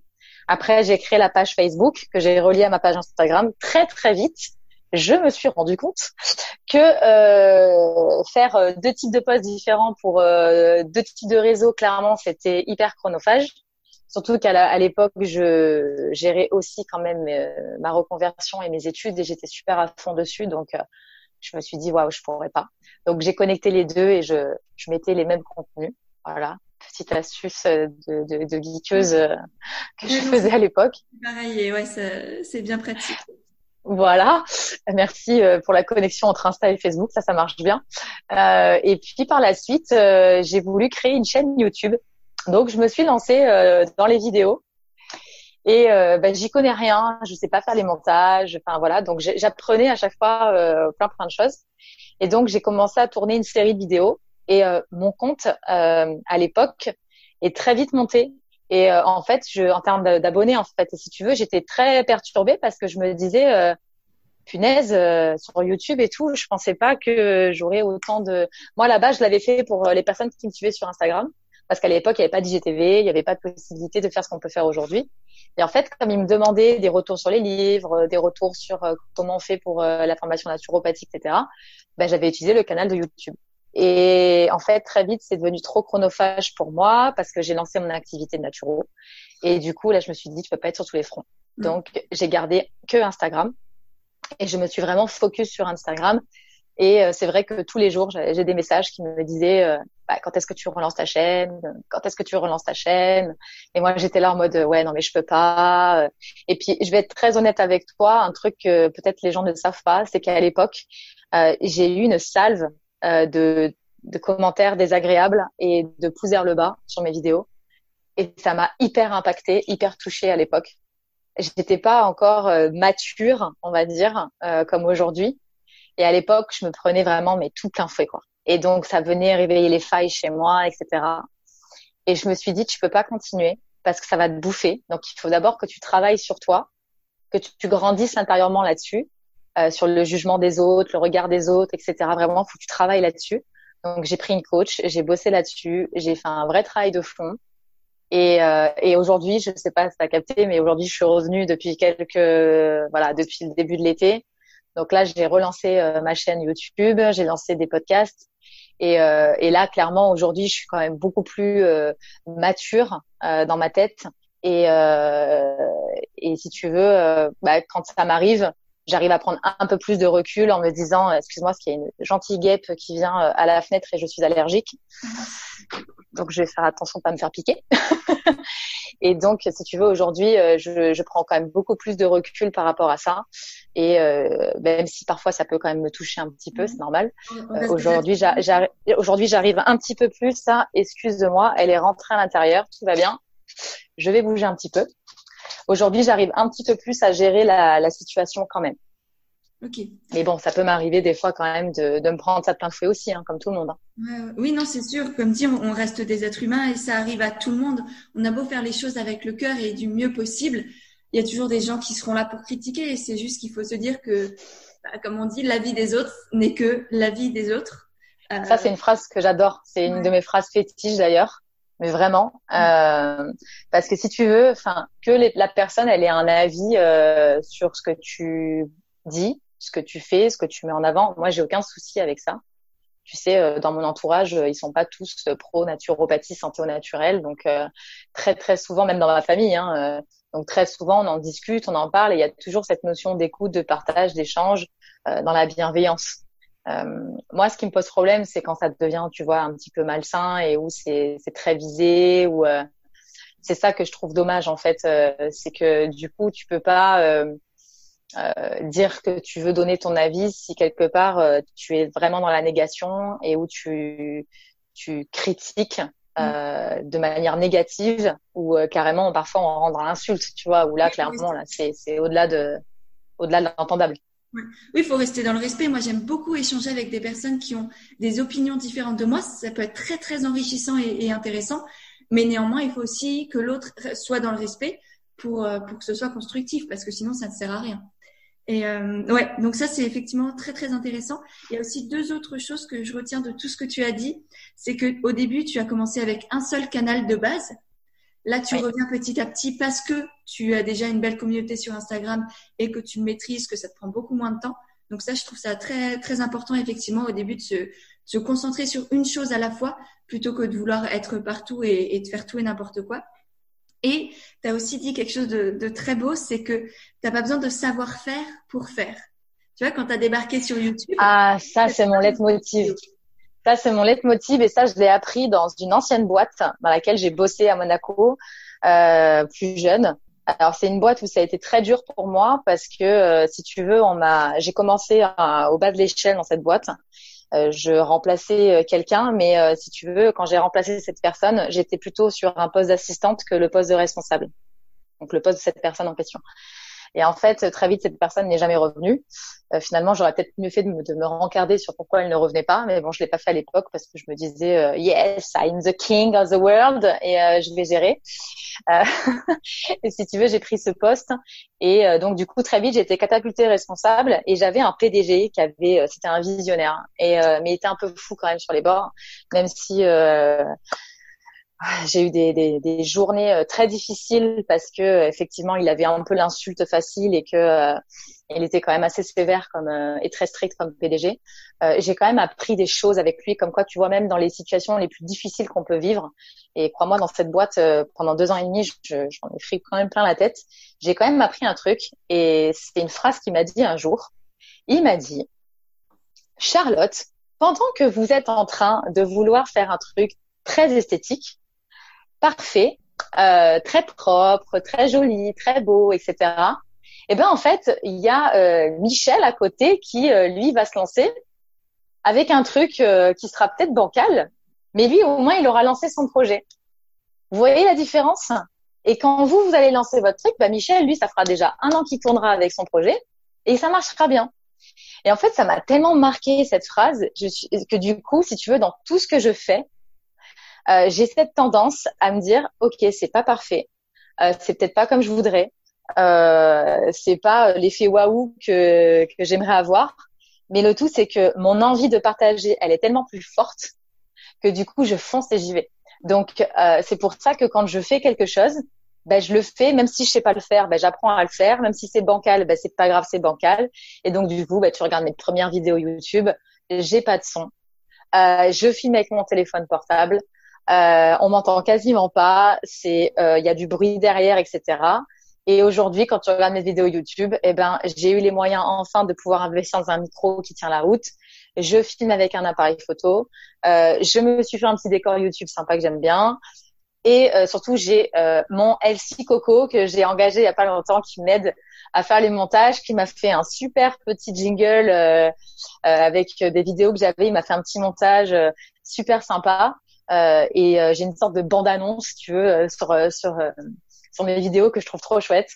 Après, j'ai créé la page Facebook que j'ai reliée à ma page Instagram très très vite. Je me suis rendu compte que euh, faire deux types de posts différents pour deux types de réseaux, clairement, c'était hyper chronophage. Surtout qu'à l'époque, je gérais aussi quand même euh, ma reconversion et mes études et j'étais super à fond dessus. Donc, euh, je me suis dit, waouh, je pourrais pas. Donc, j'ai connecté les deux et je, je mettais les mêmes contenus. Voilà, petite astuce de, de, de geekeuse euh, que je faisais à l'époque. Pareil, ouais, c'est bien pratique. Voilà, merci pour la connexion entre Insta et Facebook, ça, ça marche bien. Euh, et puis par la suite, j'ai voulu créer une chaîne YouTube donc je me suis lancée euh, dans les vidéos Et euh, ben, j'y connais rien, je sais pas faire les montages, enfin voilà. Donc j'apprenais à chaque fois euh, plein plein de choses. Et donc j'ai commencé à tourner une série de vidéos. Et euh, mon compte à l'époque est très vite monté. Et en fait, je, en termes d'abonnés, en fait, si tu veux, j'étais très perturbée parce que je me disais, punaise, sur YouTube et tout, je pensais pas que j'aurais autant de. Moi là-bas, je l'avais fait pour les personnes qui me suivaient sur Instagram parce qu'à l'époque, il n'y avait pas d'IGTV, il n'y avait pas de possibilité de faire ce qu'on peut faire aujourd'hui. Et en fait, comme ils me demandaient des retours sur les livres, des retours sur euh, comment on fait pour euh, la formation naturopathique, etc., ben, j'avais utilisé le canal de YouTube. Et en fait, très vite, c'est devenu trop chronophage pour moi parce que j'ai lancé mon activité de naturo. Et du coup, là, je me suis dit, tu peux pas être sur tous les fronts. Mm. Donc, j'ai gardé que Instagram. Et je me suis vraiment focus sur Instagram. Et euh, c'est vrai que tous les jours, j'ai des messages qui me disaient bah, quand est-ce que tu relances ta chaîne? Quand est-ce que tu relances ta chaîne? Et moi, j'étais là en mode ouais, non mais je peux pas. Et puis, je vais être très honnête avec toi, un truc que peut-être les gens ne savent pas, c'est qu'à l'époque, euh, j'ai eu une salve de, de commentaires désagréables et de pouces le bas sur mes vidéos. Et ça m'a hyper impacté, hyper touchée à l'époque. J'étais pas encore mature, on va dire, comme aujourd'hui. Et à l'époque, je me prenais vraiment mais tout plein fouet quoi. Et donc ça venait réveiller les failles chez moi, etc. Et je me suis dit tu peux pas continuer parce que ça va te bouffer. Donc il faut d'abord que tu travailles sur toi, que tu, grandisses intérieurement là-dessus, euh, sur le jugement des autres, le regard des autres, etc. Vraiment, faut que tu travailles là-dessus. Donc j'ai pris une coach, j'ai bossé là-dessus, j'ai fait un vrai travail de fond. Et, euh, et aujourd'hui, je sais pas si tu as capté, mais aujourd'hui, je suis revenue depuis quelques, voilà, depuis le début de l'été. Donc là, j'ai relancé euh, ma chaîne YouTube, j'ai lancé des podcasts. Et, euh, et là, clairement, aujourd'hui, je suis quand même beaucoup plus euh, mature dans ma tête. Et, et si tu veux, bah, quand ça m'arrive, j'arrive à prendre un peu plus de recul en me disant, excuse-moi, ce qu'il y a une gentille guêpe qui vient à la fenêtre et je suis allergique. Donc, je vais faire attention de pas me faire piquer. et donc, si tu veux, aujourd'hui, je, je prends quand même beaucoup plus de recul par rapport à ça. Et euh, même si parfois ça peut quand même me toucher un petit peu, c'est normal. Euh, aujourd'hui, aujourd'hui, j'arrive un petit peu plus. Ça, excuse-moi, elle est rentrée à l'intérieur, tout va bien. Je vais bouger un petit peu. Aujourd'hui, j'arrive un petit peu plus à gérer la, la situation quand même. Ok. Mais bon, ça peut m'arriver des fois quand même de, de me prendre ça de plein fouet aussi, hein, comme tout le monde. Hein. oui, non, c'est sûr. Comme dire, on reste des êtres humains et ça arrive à tout le monde. On a beau faire les choses avec le cœur et du mieux possible, il y a toujours des gens qui seront là pour critiquer. Et c'est juste qu'il faut se dire que, bah, comme on dit, la vie des autres n'est que la vie des autres. Euh, Ça, c'est une phrase que j'adore. C'est une de mes phrases fétiches d'ailleurs. Mais vraiment, euh, parce que si tu veux, enfin, que la personne, elle ait un avis euh, sur ce que tu dis, ce que tu fais, ce que tu mets en avant. Moi, j'ai aucun souci avec ça. Tu sais, euh, dans mon entourage, ils sont pas tous pro naturopathie, santé au naturel. Donc très très souvent, même dans ma famille, hein, donc très souvent, on en discute, on en parle, et il y a toujours cette notion d'écoute, de partage, d'échange euh, dans la bienveillance. Euh, moi, ce qui me pose problème, c'est quand ça devient, tu vois, un petit peu malsain et où c'est très visé, ou euh, c'est ça que je trouve dommage en fait, euh, c'est que du coup, tu peux pas euh, dire que tu veux donner ton avis si quelque part tu es vraiment dans la négation et où tu tu critiques Mm. euh, de manière négative ou euh, carrément parfois on rentre dans l'insulte, tu vois, où là clairement là c'est c'est au-delà de au-delà de l'entendable. Oui, il faut rester dans le respect. Moi, j'aime beaucoup échanger avec des personnes qui ont des opinions différentes de moi. Ça peut être très, très enrichissant et, et intéressant. Mais néanmoins, il faut aussi que l'autre soit dans le respect pour, euh, pour que ce soit constructif, parce que sinon, ça ne sert à rien. Et euh, ouais, donc ça c'est effectivement très très intéressant. Il y a aussi deux autres choses que je retiens de tout ce que tu as dit, c'est que au début tu as commencé avec un seul canal de base. Là tu reviens petit à petit parce que tu as déjà une belle communauté sur Instagram et que tu maîtrises, que ça te prend beaucoup moins de temps. Donc ça je trouve ça très très important effectivement au début de se, se concentrer sur une chose à la fois plutôt que de vouloir être partout et, et de faire tout et n'importe quoi. Et tu as aussi dit quelque chose de, très beau, c'est que tu n'as pas besoin de savoir-faire pour faire. Tu vois, quand tu as débarqué sur YouTube. Ah, ça, c'est mon leitmotiv. Ça, c'est mon leitmotiv et ça, je l'ai appris dans une ancienne boîte dans laquelle j'ai bossé à Monaco, euh, plus jeune. Alors, c'est une boîte où ça a été très dur pour moi parce que, euh, si tu veux, on m'a, j'ai commencé au bas de l'échelle dans cette boîte. Euh, je remplaçais euh, quelqu'un, mais euh, si tu veux, quand j'ai remplacé cette personne, j'étais plutôt sur un poste d'assistante que le poste de responsable. donc le poste de cette personne en question. Et en fait, très vite, cette personne n'est jamais revenue. Euh, finalement, j'aurais peut-être mieux fait de me, de me, rencarder sur pourquoi elle ne revenait pas, mais bon, je l'ai pas fait à l'époque parce que je me disais euh, yes, I'm the king of the world et euh, je vais gérer. Euh, et si tu veux, j'ai pris ce poste et donc du coup très vite, j'étais catapultée responsable et j'avais un PDG qui avait, c'était un visionnaire et mais il était un peu fou quand même sur les bords, même si j'ai eu des, des, des, journées euh, très difficiles parce que effectivement il avait un peu l'insulte facile et que euh, il était quand même assez sévère comme euh, et très strict comme PDG. j'ai quand même appris des choses avec lui, comme quoi tu vois même dans les situations les plus difficiles qu'on peut vivre. Et crois-moi dans cette boîte pendant deux ans et demi, j'en ai pris quand même plein la tête. J'ai quand même appris un truc et c'est une phrase qu'il m'a dit un jour. Il m'a dit Charlotte, pendant que vous êtes en train de vouloir faire un truc très esthétique, parfait, euh, très propre, très joli, très beau, etc. Et eh ben en fait, il y a euh, Michel à côté qui euh, lui va se lancer avec un truc qui sera peut-être bancal, mais lui au moins il aura lancé son projet. Vous voyez la différence? Et quand vous vous allez lancer votre truc, bah Michel lui ça fera déjà un an qu'il tournera avec son projet et ça marchera bien. Et en fait, ça m'a tellement marqué cette phrase que du coup, si tu veux, dans tout ce que je fais, euh, j'ai cette tendance à me dire, ok, c'est pas parfait, euh, c'est peut-être pas comme je voudrais, euh, c'est pas l'effet waouh que que j'aimerais avoir, mais le tout c'est que mon envie de partager, elle est tellement plus forte que du coup je fonce et j'y vais. Donc euh, c'est pour ça que quand je fais quelque chose, ben, je le fais, même si je sais pas le faire, ben, j'apprends à le faire. Même si c'est bancal, ben, c'est pas grave, c'est bancal. Et donc du coup, ben, tu regardes mes premières vidéos YouTube, j'ai pas de son, euh, je filme avec mon téléphone portable. Euh, on m'entend quasiment pas. C'est, euh, il y a du bruit derrière, etc. Et aujourd'hui, quand tu regardes mes vidéos YouTube, eh ben, j'ai eu les moyens enfin de pouvoir investir dans un micro qui tient la route. Je filme avec un appareil photo. Euh, je me suis fait un petit décor YouTube sympa que j'aime bien. Et euh, surtout, j'ai euh, mon LC Coco que j'ai engagé il y a pas longtemps qui m'aide à faire les montages, qui m'a fait un super petit jingle euh, avec des vidéos que j'avais. Il m'a fait un petit montage super sympa. Euh, et euh, j'ai une sorte de bande-annonce, si tu veux, euh, sur sur sur mes vidéos que je trouve trop chouette.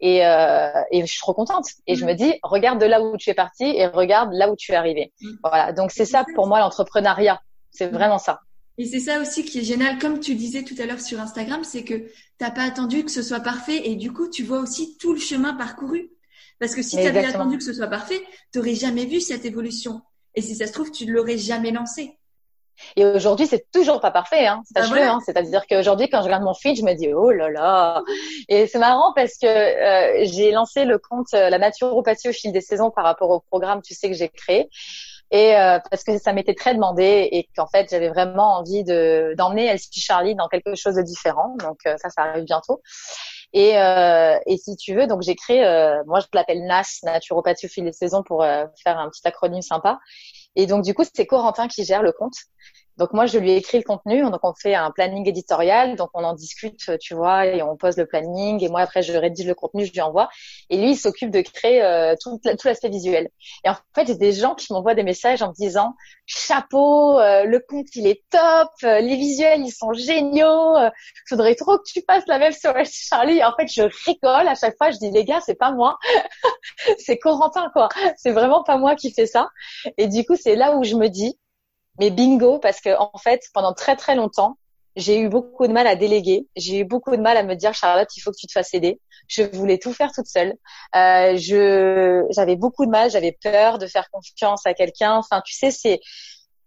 Et, et je suis trop contente. Et je mm. me dis, regarde de là où tu es parti et regarde là où tu es arrivé. Mm. Voilà. Donc c'est ça pour moi l'entrepreneuriat. C'est mm. vraiment ça. Et c'est ça aussi qui est génial, comme tu disais tout à l'heure sur Instagram, c'est que t'as pas attendu que ce soit parfait et du coup tu vois aussi tout le chemin parcouru. Parce que si tu avais attendu que ce soit parfait, tu n'aurais jamais vu cette évolution. Et si ça se trouve, tu ne l'aurais jamais lancé. Et aujourd'hui, c'est toujours pas parfait, hein. Ah. Hein. C'est-à-dire qu'aujourd'hui, quand je regarde mon feed, je me dis oh là là. Et c'est marrant parce que euh, j'ai lancé le compte euh, la naturopathie au fil des saisons par rapport au programme, tu sais que j'ai créé. Et euh, parce que ça m'était très demandé et qu'en fait j'avais vraiment envie de d'emmener Elsie Charlie dans quelque chose de différent. Donc ça, ça arrive bientôt. Et, et si tu veux, donc j'ai créé, moi je l'appelle NAS, naturopathie au fil des saisons, pour faire un petit acronyme sympa. Et donc, du coup, c'est Corentin qui gère le compte. Donc moi, je lui ai écrit le contenu. Donc on fait un planning éditorial. Donc on en discute, tu vois, et on pose le planning. Et moi après, je rédige le contenu, je lui envoie. Et lui, il s'occupe de créer euh, tout, l'aspect visuel. Et en fait, j'ai des gens qui m'envoient des messages en me disant chapeau, euh, le compte il est top, euh, les visuels ils sont géniaux. Euh, faudrait trop que tu passes la même sur Charlie. En fait, je rigole à chaque fois. Je dis les gars, c'est pas moi, c'est Corentin quoi. C'est vraiment pas moi qui fais ça. Et du coup, c'est là où je me dis mais bingo, parce que en fait, pendant très très longtemps, j'ai eu beaucoup de mal à déléguer. J'ai eu beaucoup de mal à me dire Charlotte, il faut que tu te fasses aider. Je voulais tout faire toute seule. Euh, je j'avais beaucoup de mal, j'avais peur de faire confiance à quelqu'un. Enfin, tu sais, c'est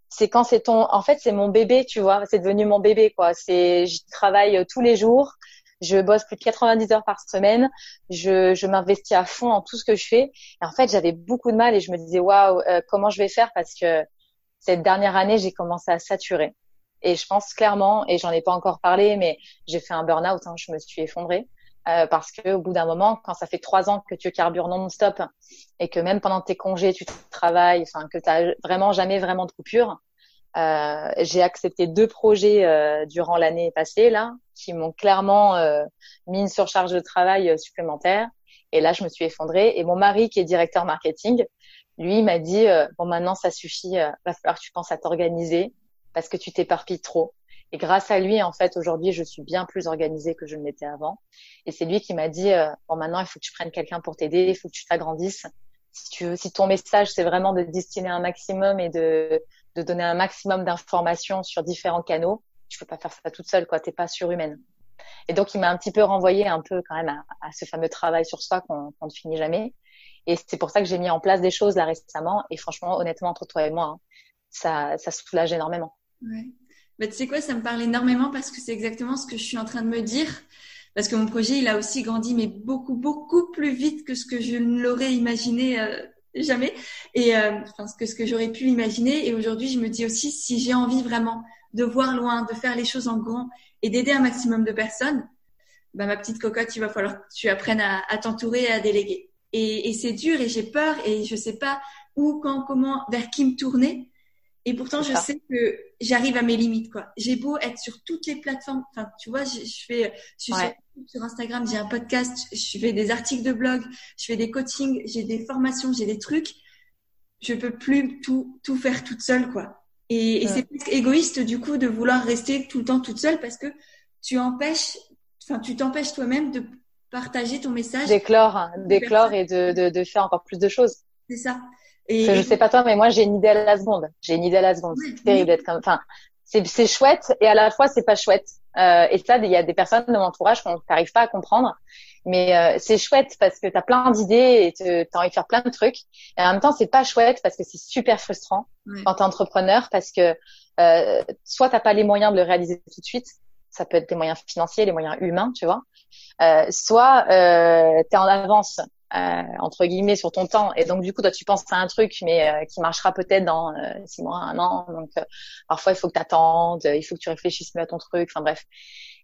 c'est quand c'est ton en fait, c'est mon bébé, tu vois, c'est devenu mon bébé quoi. C'est je travaille tous les jours. Je bosse plus de 90 heures par semaine. Je, je m'investis à fond dans tout ce que je fais. Et en fait, j'avais beaucoup de mal et je me disais waouh, euh, comment je vais faire? Parce que cette dernière année, j'ai commencé à saturer. Et je pense clairement, et j'en ai pas encore parlé, mais j'ai fait un burn-out, hein, je me suis effondrée. Euh, parce que au bout d'un moment, quand ça fait trois ans que tu carbures non-stop et que même pendant tes congés tu travailles, enfin que tu vraiment jamais vraiment de coupure, euh, j'ai accepté deux projets euh, durant l'année passée là qui m'ont clairement euh, mis une surcharge de travail euh, supplémentaire. Et là, je me suis effondrée. Et mon mari, qui est directeur marketing, lui, m'a dit euh, bon maintenant ça suffit, euh, va falloir que tu penses à t'organiser parce que tu t'éparpilles trop. Et grâce à lui, en fait, aujourd'hui, je suis bien plus organisée que je ne l'étais avant. Et c'est lui qui m'a dit, euh, bon, maintenant, il faut que tu prennes quelqu'un pour t'aider, il faut que tu t'agrandisses. Si tu veux, si ton message, c'est vraiment de destiner un maximum et de, de donner un maximum d'informations sur différents canaux, tu peux pas faire ça toute seule, quoi. T'es pas surhumaine. Et donc, il m'a un petit peu renvoyé un peu quand même à ce fameux travail sur soi qu'on ne finit jamais. Et c'est pour ça que j'ai mis en place des choses là récemment. Et franchement, honnêtement, entre toi et moi, hein, ça, ça soulage énormément. Ouais. Bah, tu sais quoi, ça me parle énormément parce que c'est exactement ce que je suis en train de me dire. Parce que mon projet, il a aussi grandi, mais beaucoup, beaucoup plus vite que ce que je ne l'aurais imaginé euh, jamais. Et euh, enfin, que, ce que j'aurais pu imaginer. Et aujourd'hui, je me dis aussi, si j'ai envie vraiment de voir loin, de faire les choses en grand et d'aider un maximum de personnes, bah, ma petite cocotte, il va falloir que tu apprennes à t'entourer et à déléguer. Et, et c'est dur et j'ai peur et je sais pas où, quand, comment, vers qui me tourner. Et pourtant, je sais que j'arrive à mes limites, quoi. J'ai beau être sur toutes les plateformes. Enfin, tu vois, je, je fais, je suis sur, sur, Instagram, j'ai un podcast, je fais des articles de blog, je fais des coachings, j'ai des formations, j'ai des trucs. Je peux plus tout, tout faire toute seule, quoi. Et, et c'est égoïste, du coup, de vouloir rester tout le temps toute seule parce que tu empêches, enfin, tu t'empêches toi-même de partager ton message. D'éclore, hein, d'éclore et de, de, de faire encore plus de choses. C'est ça. Et... je sais pas toi, mais moi j'ai une idée à la seconde. J'ai une idée à la seconde. c'est terrible d'être comme. Enfin, c'est chouette et à la fois c'est pas chouette. Euh, et ça, il y a des personnes de mon entourage qu'on n'arrive pas à comprendre. Mais euh, c'est chouette parce que tu as plein d'idées et tu as envie de faire plein de trucs. Et en même temps, c'est pas chouette parce que c'est super frustrant quand t'es entrepreneur parce que euh, soit t'as pas les moyens de le réaliser tout de suite. Ça peut être des moyens financiers, les moyens humains, tu vois. Euh, soit euh, tu es en avance euh, entre guillemets sur ton temps et donc du coup toi tu penses à un truc mais euh, qui marchera peut-être dans euh, six mois un an donc euh, parfois il faut que tu attendes il faut que tu réfléchisses mieux à ton truc enfin bref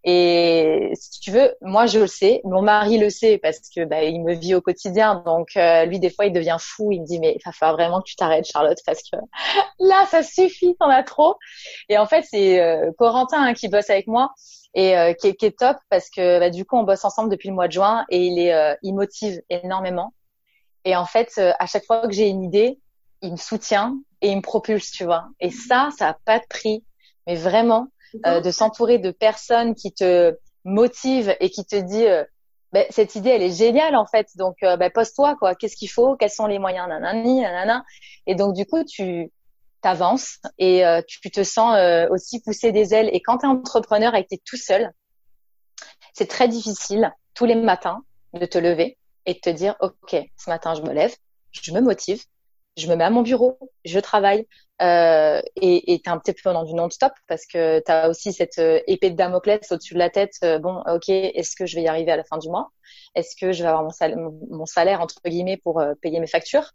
et si tu veux moi je le sais. Mon mari le sait parce que bah, il me vit au quotidien. Donc lui des fois il devient fou. Il me dit mais il va falloir vraiment que tu t'arrêtes Charlotte parce que là ça suffit. T'en as trop. Et en fait c'est Corentin hein, qui bosse avec moi et euh, qui, est, qui, est, top parce que bah, du coup on bosse ensemble depuis le mois de juin et il est euh, il motive énormément. Et en fait euh, à chaque fois que j'ai une idée il me soutient et il me propulse tu vois. Et ça ça a pas de prix. Mais vraiment euh, de s'entourer de personnes qui te motivent et qui te dit bah, cette idée elle est géniale en fait. Donc bah, pose-toi quoi. Qu'est-ce qu'il faut? Quels sont les moyens? Nanani nanana. Et donc du coup tu t'avances et euh, tu te sens euh, aussi pousser des ailes. Et quand tu es entrepreneur et que tu es tout seul, c'est très difficile tous les matins de te lever et de te dire, OK, ce matin, je me lève, je me motive, je me mets à mon bureau, je travaille. Euh, et tu es un petit peu dans du non-stop parce que tu as aussi cette euh, épée de Damoclès au-dessus de la tête. bon, OK, est-ce que je vais y arriver à la fin du mois? Est-ce que je vais avoir mon salaire, mon salaire entre guillemets, pour payer mes factures?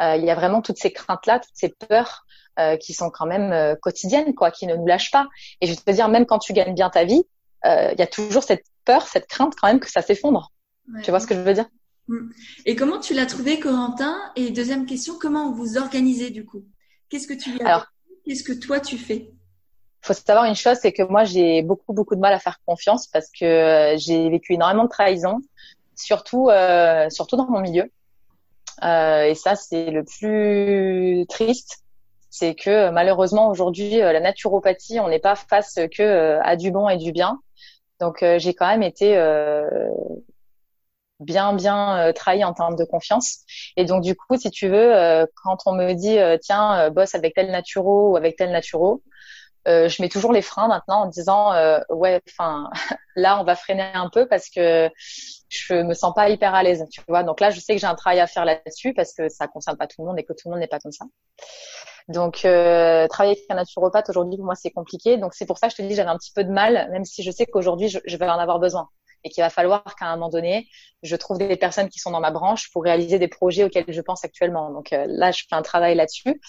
Il y a vraiment toutes ces craintes-là, toutes ces peurs euh, qui sont quand même euh, quotidiennes, quoi, qui ne nous lâchent pas. Et je veux dire, même quand tu gagnes bien ta vie, euh, il y a toujours cette peur, cette crainte quand même que ça s'effondre. Ouais. Tu vois ce que je veux dire? Et comment tu l'as trouvé, Corentin? Et deuxième question, comment vous organisez du coup? Qu'est-ce que tu lui as Qu'est-ce que toi tu fais? faut savoir une chose, c'est que moi j'ai beaucoup beaucoup de mal à faire confiance parce que j'ai vécu énormément de trahison, surtout euh, surtout dans mon milieu. Euh, et ça c'est le plus triste c'est que malheureusement aujourd'hui euh, la naturopathie, on n'est pas face que euh, à du bon et du bien. Donc euh, j'ai quand même été bien bien trahi en termes de confiance. Et donc du coup, si tu veux, quand on me dit tiens bosse avec tel naturo ou avec tel naturo, je mets toujours les freins maintenant en disant ouais enfin là on va freiner un peu parce que je me sens pas hyper à l'aise tu vois donc là je sais que j'ai un travail à faire là-dessus parce que ça concerne pas tout le monde et que tout le monde n'est pas comme ça donc, euh, travailler avec un naturopathe aujourd'hui pour moi c'est compliqué. Donc c'est pour ça que je te dis j'avais un petit peu de mal, même si je sais qu'aujourd'hui je, vais en avoir besoin et qu'il va falloir qu'à un moment donné je trouve des personnes qui sont dans ma branche pour réaliser des projets auxquels je pense actuellement. Donc euh, là je fais un travail là-dessus.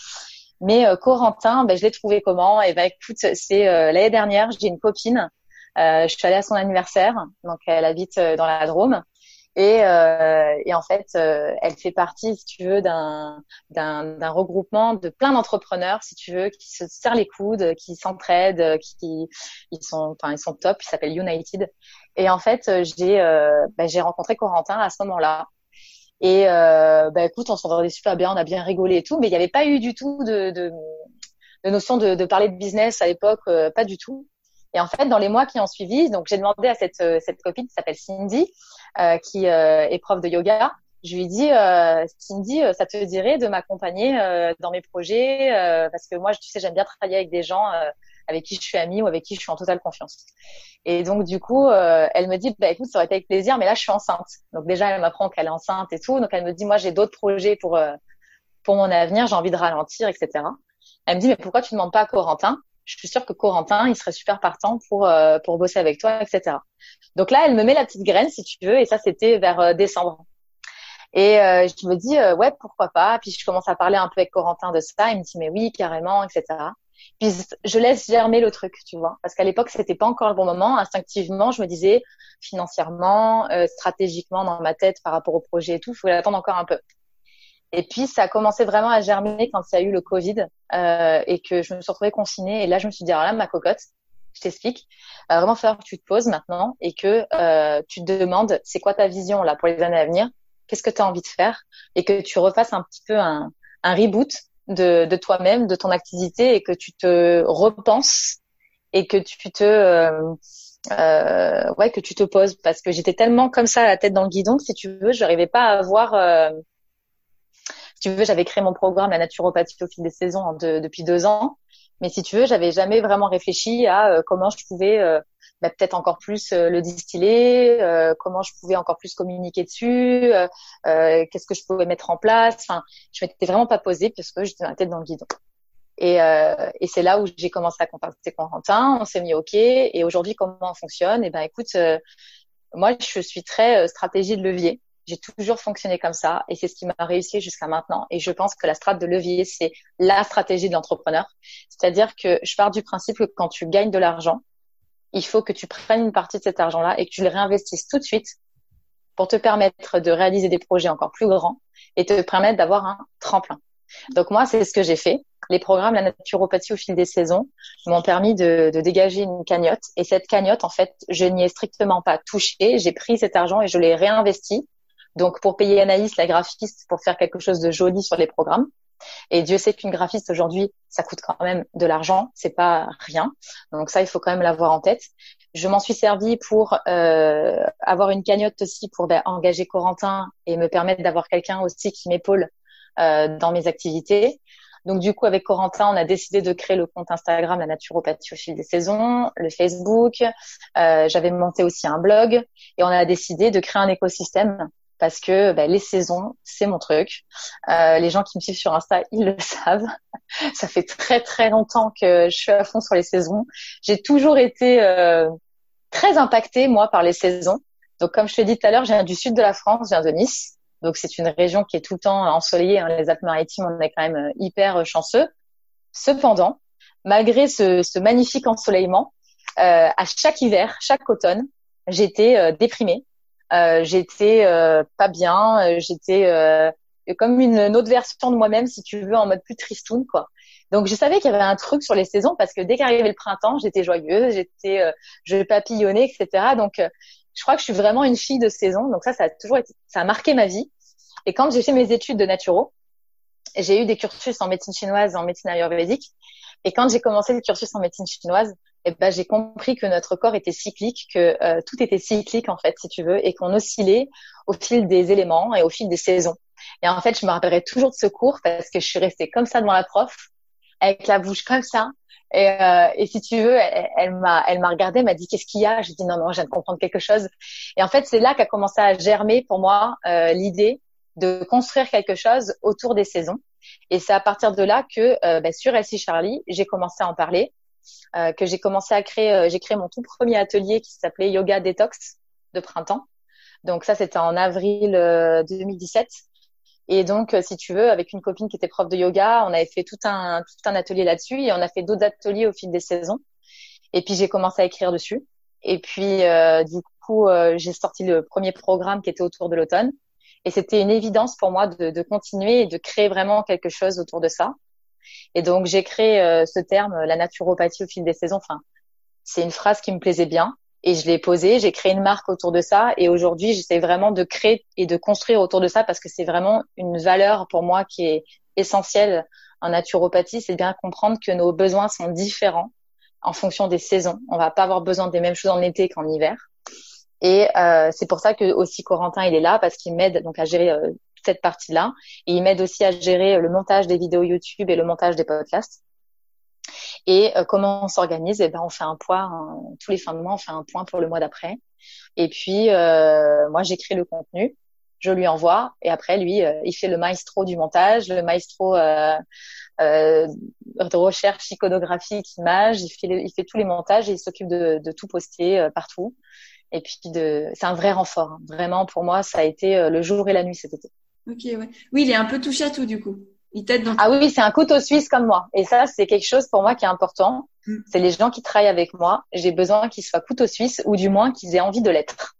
Mais euh, Corentin, ben, je l'ai trouvé comment? Et eh ben écoute, c'est euh, l'année dernière, j'ai une copine. je suis allée à son anniversaire, donc elle habite dans la Drôme. Et, euh, et, en fait, euh, elle fait partie, si tu veux, d'un d'un regroupement de plein d'entrepreneurs, si tu veux, qui se serrent les coudes, qui s'entraident, qui ils sont, enfin ils sont top. Ils s'appellent United. Et en fait, j'ai euh, bah, rencontré Corentin à ce moment-là. Et euh, bah, écoute, on s'entendait super bien, on a bien rigolé et tout, mais il n'y avait pas eu du tout de, de, de notion de, de, parler de business à l'époque, euh, pas du tout. Et en fait, dans les mois qui ont suivi, donc j'ai demandé à cette, cette copine qui s'appelle Cindy, qui est prof de yoga, je lui dis, euh, Cindy, ça te dirait de m'accompagner dans mes projets parce que moi, tu sais, j'aime bien travailler avec des gens avec qui je suis amie ou avec qui je suis en totale confiance. Et donc du coup, euh, elle me dit, bah écoute, ça aurait été avec plaisir, mais là je suis enceinte. Donc déjà, elle m'apprend qu'elle est enceinte et tout. Donc elle me dit, moi j'ai d'autres projets pour euh, pour mon avenir, j'ai envie de ralentir, etc. Elle me dit, mais pourquoi tu ne demandes pas à Corentin? Je suis sûre que Corentin, il serait super partant pour euh, pour bosser avec toi, etc. Donc là, elle me met la petite graine, si tu veux, et ça c'était vers décembre. Et je me dis, ouais, pourquoi pas. Puis je commence à parler un peu avec Corentin de ça. Il me dit, mais oui, carrément, etc. Puis je laisse germer le truc, tu vois, parce qu'à l'époque c'était pas encore le bon moment. Instinctivement, je me disais financièrement, euh, stratégiquement dans ma tête par rapport au projet et tout, il faut attendre encore un peu. Et puis ça a commencé vraiment à germer quand il y a eu le Covid euh, et que je me suis retrouvée confinée. Et là, je me suis dit, alors là, ma cocotte, je t'explique. Va vraiment falloir que tu te poses maintenant et que euh, tu te demandes, c'est quoi ta vision là pour les années à venir? Qu'est-ce que tu as envie de faire? Et que tu refasses un petit peu un, un reboot de, de toi-même, de ton activité et que tu te repenses et que tu te euh, euh, ouais que tu te poses parce que j'étais tellement comme ça la tête dans le guidon que si tu veux je n'arrivais pas à avoir euh, si tu veux j'avais créé mon programme la naturopathie au fil des saisons depuis deux ans mais si tu veux j'avais jamais vraiment réfléchi à euh, comment je pouvais euh, bah, peut-être encore plus euh, le distiller, euh, comment je pouvais encore plus communiquer dessus, euh, qu'est-ce que je pouvais mettre en place. Enfin, je m'étais vraiment pas posée parce que j'étais la tête dans le guidon. Et, et c'est là où j'ai commencé à contacter Corentin. On s'est mis OK. Et aujourd'hui, comment on fonctionne? Eh ben, écoute, moi, je suis très stratégie de levier. J'ai toujours fonctionné comme ça et c'est ce qui m'a réussi jusqu'à maintenant. Et je pense que la stratégie de levier, c'est la stratégie de l'entrepreneur. C'est-à-dire que je pars du principe que quand tu gagnes de l'argent, il faut que tu prennes une partie de cet argent-là et que tu le réinvestisses tout de suite pour te permettre de réaliser des projets encore plus grands et te permettre d'avoir un tremplin. Donc moi, c'est ce que j'ai fait. Les programmes, la naturopathie au fil des saisons m'ont permis de, de, dégager une cagnotte. Et cette cagnotte, en fait, je n'y ai strictement pas touché. J'ai pris cet argent et je l'ai réinvesti. Donc pour payer Anaïs, la graphiste, pour faire quelque chose de joli sur les programmes. Et Dieu sait qu'une graphiste aujourd'hui, ça coûte quand même de l'argent, c'est pas rien. Donc ça, il faut quand même l'avoir en tête. Je m'en suis servi pour euh, avoir une cagnotte aussi pour ben, engager Corentin et me permettre d'avoir quelqu'un aussi qui m'épaule euh, dans mes activités. Donc du coup, avec Corentin, on a décidé de créer le compte Instagram La Naturopathie au fil des saisons, le Facebook. Euh, J'avais monté aussi un blog et on a décidé de créer un écosystème parce que bah, les saisons, c'est mon truc. Euh, les gens qui me suivent sur Insta, ils le savent. Ça fait très très longtemps que je suis à fond sur les saisons. J'ai toujours été euh, très impactée moi par les saisons. Donc comme je te dit tout à l'heure, je viens du sud de la France, je viens de Nice. Donc c'est une région qui est tout le temps ensoleillée. Hein. Les Alpes-Maritimes, on est quand même euh, hyper chanceux. Cependant, malgré ce, ce magnifique ensoleillement, euh, à chaque hiver, chaque automne, j'étais euh, déprimée j'étais euh, pas bien, euh, j'étais comme une, autre version de moi-même, si tu veux, en mode plus tristoun, quoi. Donc je savais qu'il y avait un truc sur les saisons parce que dès qu'arrivait le printemps, j'étais joyeuse, j'étais, je papillonnais, etc. Donc je crois que je suis vraiment une fille de saison. Donc ça, ça a toujours été, ça a marqué ma vie. Et quand j'ai fait mes études de naturo, j'ai eu des cursus en médecine chinoise, en médecine ayurvédique. Et quand j'ai commencé le cursus en médecine chinoise, eh ben, j'ai compris que notre corps était cyclique, que euh, tout était cyclique en fait, si tu veux, et qu'on oscillait au fil des éléments et au fil des saisons. Et en fait, je me rappellerai toujours de ce cours parce que je suis restée comme ça devant la prof, avec la bouche comme ça. Et, euh, et si tu veux, elle, m'a, elle m'a regardé, m'a dit qu'est-ce qu'il y a? J'ai dit non non, je viens de comprendre quelque chose. Et en fait, c'est là qu'a commencé à germer pour moi euh, l'idée de construire quelque chose autour des saisons. Et c'est à partir de là que euh, bah, sur LC Charlie, j'ai commencé à en parler que j'ai commencé à créer. Euh, j'ai créé mon tout premier atelier qui s'appelait Yoga Detox de printemps. Donc ça, c'était en avril 2017. Euh, et donc, si tu veux, avec une copine qui était prof de yoga, on avait fait tout un tout un atelier là-dessus et on a fait d'autres ateliers au fil des saisons. Et puis j'ai commencé à écrire dessus. Et puis du coup, j'ai sorti le premier programme qui était autour de l'automne. Et c'était une évidence pour moi de, de, continuer et de créer vraiment quelque chose autour de ça. Et donc j'ai créé euh, ce terme, la naturopathie au fil des saisons. Enfin, c'est une phrase qui me plaisait bien et je l'ai posée. J'ai créé une marque autour de ça et aujourd'hui j'essaie vraiment de créer et de construire autour de ça parce que c'est vraiment une valeur pour moi qui est essentielle en naturopathie. C'est bien comprendre que nos besoins sont différents en fonction des saisons. On va pas avoir besoin des mêmes choses en été qu'en hiver. Et euh, c'est pour ça que aussi Corentin il est là parce qu'il m'aide donc à gérer euh, cette partie-là et il m'aide aussi à gérer le montage des vidéos YouTube et le montage des podcasts. Et euh, comment on s'organise? Eh ben on fait un point tous les fins de mois, on fait un point pour le mois d'après. Et puis euh, moi j'écris le contenu, je lui envoie et après lui il fait le maestro du montage, le maestro de recherche iconographique, image, il fait, il fait tous les montages et il s'occupe de, de, tout poster partout. Et puis de, c'est un vrai renfort. Hein. Vraiment, pour moi, ça a été euh, le jour et la nuit cet été. Ok, ouais. Oui, il est un peu touché à tout du coup. Il t'aide dans. Ah oui, c'est un couteau suisse comme moi. Et ça, c'est quelque chose pour moi qui est important. Mm. C'est les gens qui travaillent avec moi. J'ai besoin qu'ils soient couteau suisse ou du moins qu'ils aient envie de l'être.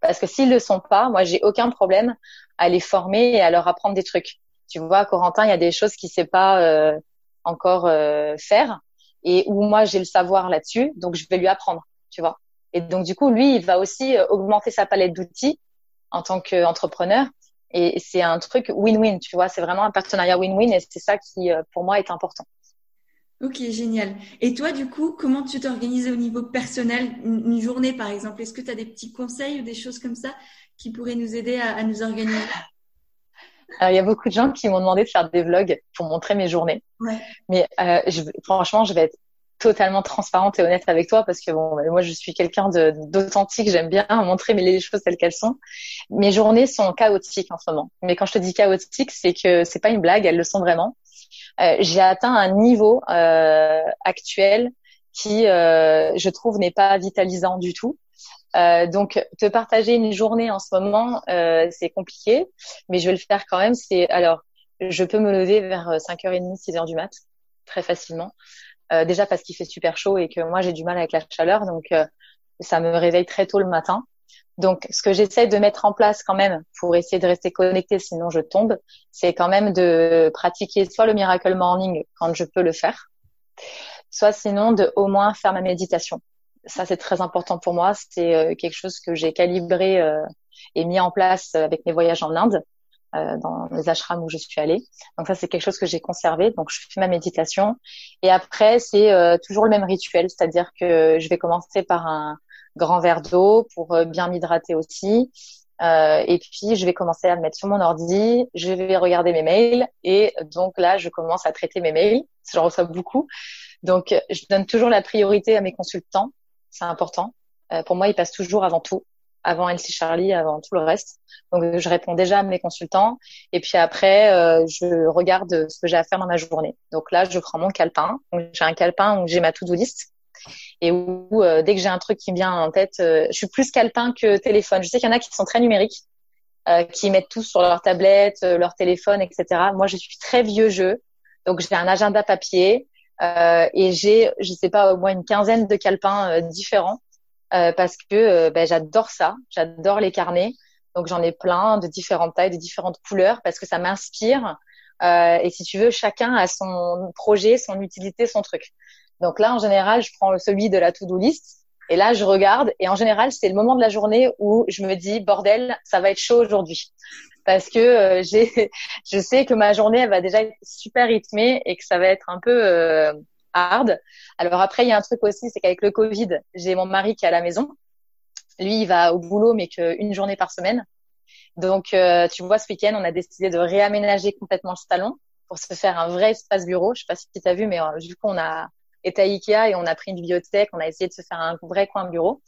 Parce que s'ils le sont pas, moi, j'ai aucun problème à les former et à leur apprendre des trucs. Tu vois, Corentin, il y a des choses qu'il sait pas euh, encore euh, faire et où moi j'ai le savoir là-dessus, donc je vais lui apprendre. Tu vois. Et donc, du coup, lui, il va aussi euh, augmenter sa palette d'outils en tant qu'entrepreneur. Et c'est un truc win-win, tu vois. C'est vraiment un partenariat win-win et c'est ça qui, euh, pour moi, est important. Ok, génial. Et toi, du coup, comment tu t'organises au niveau personnel? Une, journée, par exemple Est-ce que tu as des petits conseils ou des choses comme ça qui pourraient nous aider à, nous organiser? Alors, il y a beaucoup de gens qui m'ont demandé de faire des vlogs pour montrer mes journées. Ouais. Mais euh, je, franchement, je vais être totalement transparente et honnête avec toi parce que bon, moi je suis quelqu'un d'authentique, j'aime bien montrer les choses telles qu'elles sont. Mes journées sont chaotiques en ce moment. Mais quand je te dis chaotique, c'est que c'est pas une blague, elles le sont vraiment. Euh, j'ai atteint un niveau euh, actuel qui, euh, je trouve, n'est pas vitalisant du tout. Donc, te partager une journée en ce moment, c'est compliqué, mais je vais le faire quand même. C'est alors, je peux me lever vers 5h30, 6h du mat, très facilement. Euh, déjà parce qu'il fait super chaud et que moi j'ai du mal avec la chaleur, donc euh, ça me réveille très tôt le matin. Donc, ce que j'essaie de mettre en place quand même pour essayer de rester connecté, sinon je tombe, c'est quand même de pratiquer soit le miracle morning quand je peux le faire, soit sinon de au moins faire ma méditation. Ça, c'est très important pour moi. C'est euh, quelque chose que j'ai calibré et mis en place avec mes voyages en Inde. Euh, dans les ashrams où je suis allée. Donc ça, c'est quelque chose que j'ai conservé. Donc je fais ma méditation. Et après, c'est euh, toujours le même rituel, c'est-à-dire que je vais commencer par un grand verre d'eau pour euh, bien m'hydrater aussi. Euh, et puis je vais commencer à me mettre sur mon ordi, je vais regarder mes mails et donc là je commence à traiter mes mails. J'en reçois beaucoup, donc je donne toujours la priorité à mes consultants, c'est important. Euh, pour moi, ils passent toujours avant tout avant Elsie Charlie, avant tout le reste. Donc je réponds déjà à mes consultants et puis après euh, je regarde ce que j'ai à faire dans ma journée. Donc là je prends mon calepin. J'ai un calepin où j'ai ma to-do list et où euh, dès que j'ai un truc qui vient en tête, euh, je suis plus calepin que téléphone. Je sais qu'il y en a qui sont très numériques, qui mettent tout sur leur tablette, leur téléphone, etc. Moi je suis très vieux jeu, donc j'ai un agenda papier et j'ai je sais pas au moins une quinzaine de calepins différents euh, parce que euh, ben, j'adore ça, j'adore les carnets. Donc j'en ai plein de différentes tailles, de différentes couleurs parce que ça m'inspire. Euh, et si tu veux, chacun a son projet, son utilité, son truc. Donc là, en général, je prends celui de la to-do list et là, je regarde et en général, c'est le moment de la journée où je me dis bordel, ça va être chaud aujourd'hui parce que j'ai, je sais que ma journée elle va déjà être super rythmée et que ça va être un peu hard. Alors après, il y a un truc aussi, c'est qu'avec le Covid, j'ai mon mari qui est à la maison. Lui, il va au boulot, mais qu'une journée par semaine. Donc, euh, tu vois, ce week-end, on a décidé de réaménager complètement le salon pour se faire un vrai espace bureau. Je sais pas si tu as vu, mais euh, du coup, on a été à Ikea et on a pris une bibliothèque. On a essayé de se faire un vrai coin bureau.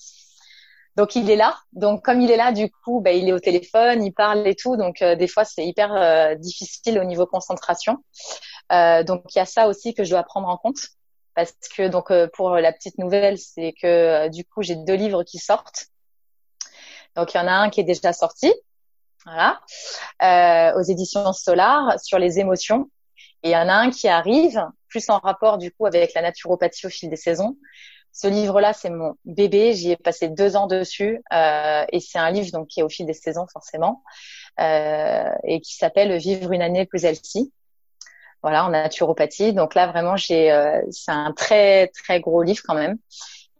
Donc il est là. Donc comme il est là, du coup, bah, il est au téléphone, il parle et tout. Donc euh, des fois c'est hyper difficile au niveau concentration. donc il y a ça aussi que je dois prendre en compte parce que donc euh, pour la petite nouvelle, c'est que euh, du coup j'ai deux livres qui sortent. Donc il y en a un qui est déjà sorti, voilà, euh, aux éditions Solar sur les émotions, et il y en a un qui arrive plus en rapport du coup avec la naturopathie au fil des saisons. Ce livre-là, c'est mon bébé. J'y ai passé deux ans dessus, euh, et c'est un livre donc qui est au fil des saisons forcément, euh, et qui s'appelle Vivre une année plus healthy voilà, en naturopathie. Donc là, vraiment, j'ai, euh, c'est un très très gros livre quand même.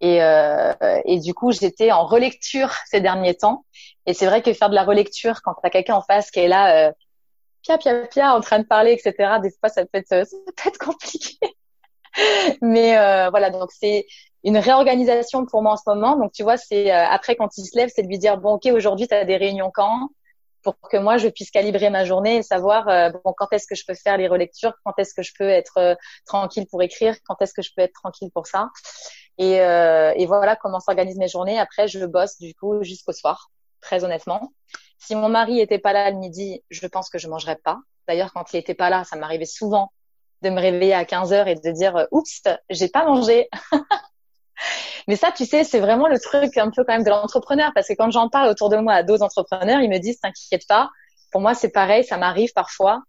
Et, euh, et du coup, j'étais en relecture ces derniers temps. Et c'est vrai que faire de la relecture quand t'as quelqu'un en face qui est là, euh, pia pia pia, en train de parler, etc. Des fois, ça peut être, ça peut être compliqué. Mais voilà, donc c'est une réorganisation pour moi en ce moment. Donc tu vois, c'est après quand il se lève, c'est de lui dire bon ok aujourd'hui tu as des réunions quand? Pour que moi je puisse calibrer ma journée et savoir euh, bon quand est-ce que je peux faire les relectures, quand est-ce que je peux être euh, tranquille pour écrire, quand est-ce que je peux être tranquille pour ça. Et, euh, et voilà comment s'organisent mes journées. Après, je bosse du coup jusqu'au soir, très honnêtement. Si mon mari était pas là le midi, je pense que je mangerais pas. D'ailleurs, quand il était pas là, ça m'arrivait souvent de me réveiller à 15 heures et de dire oups, j'ai pas mangé. Mais ça, tu sais, c'est vraiment le truc un peu quand même de l'entrepreneur, parce que quand j'en parle autour de moi à d'autres entrepreneurs, ils me disent, t'inquiète pas. Pour moi, c'est pareil, ça m'arrive parfois,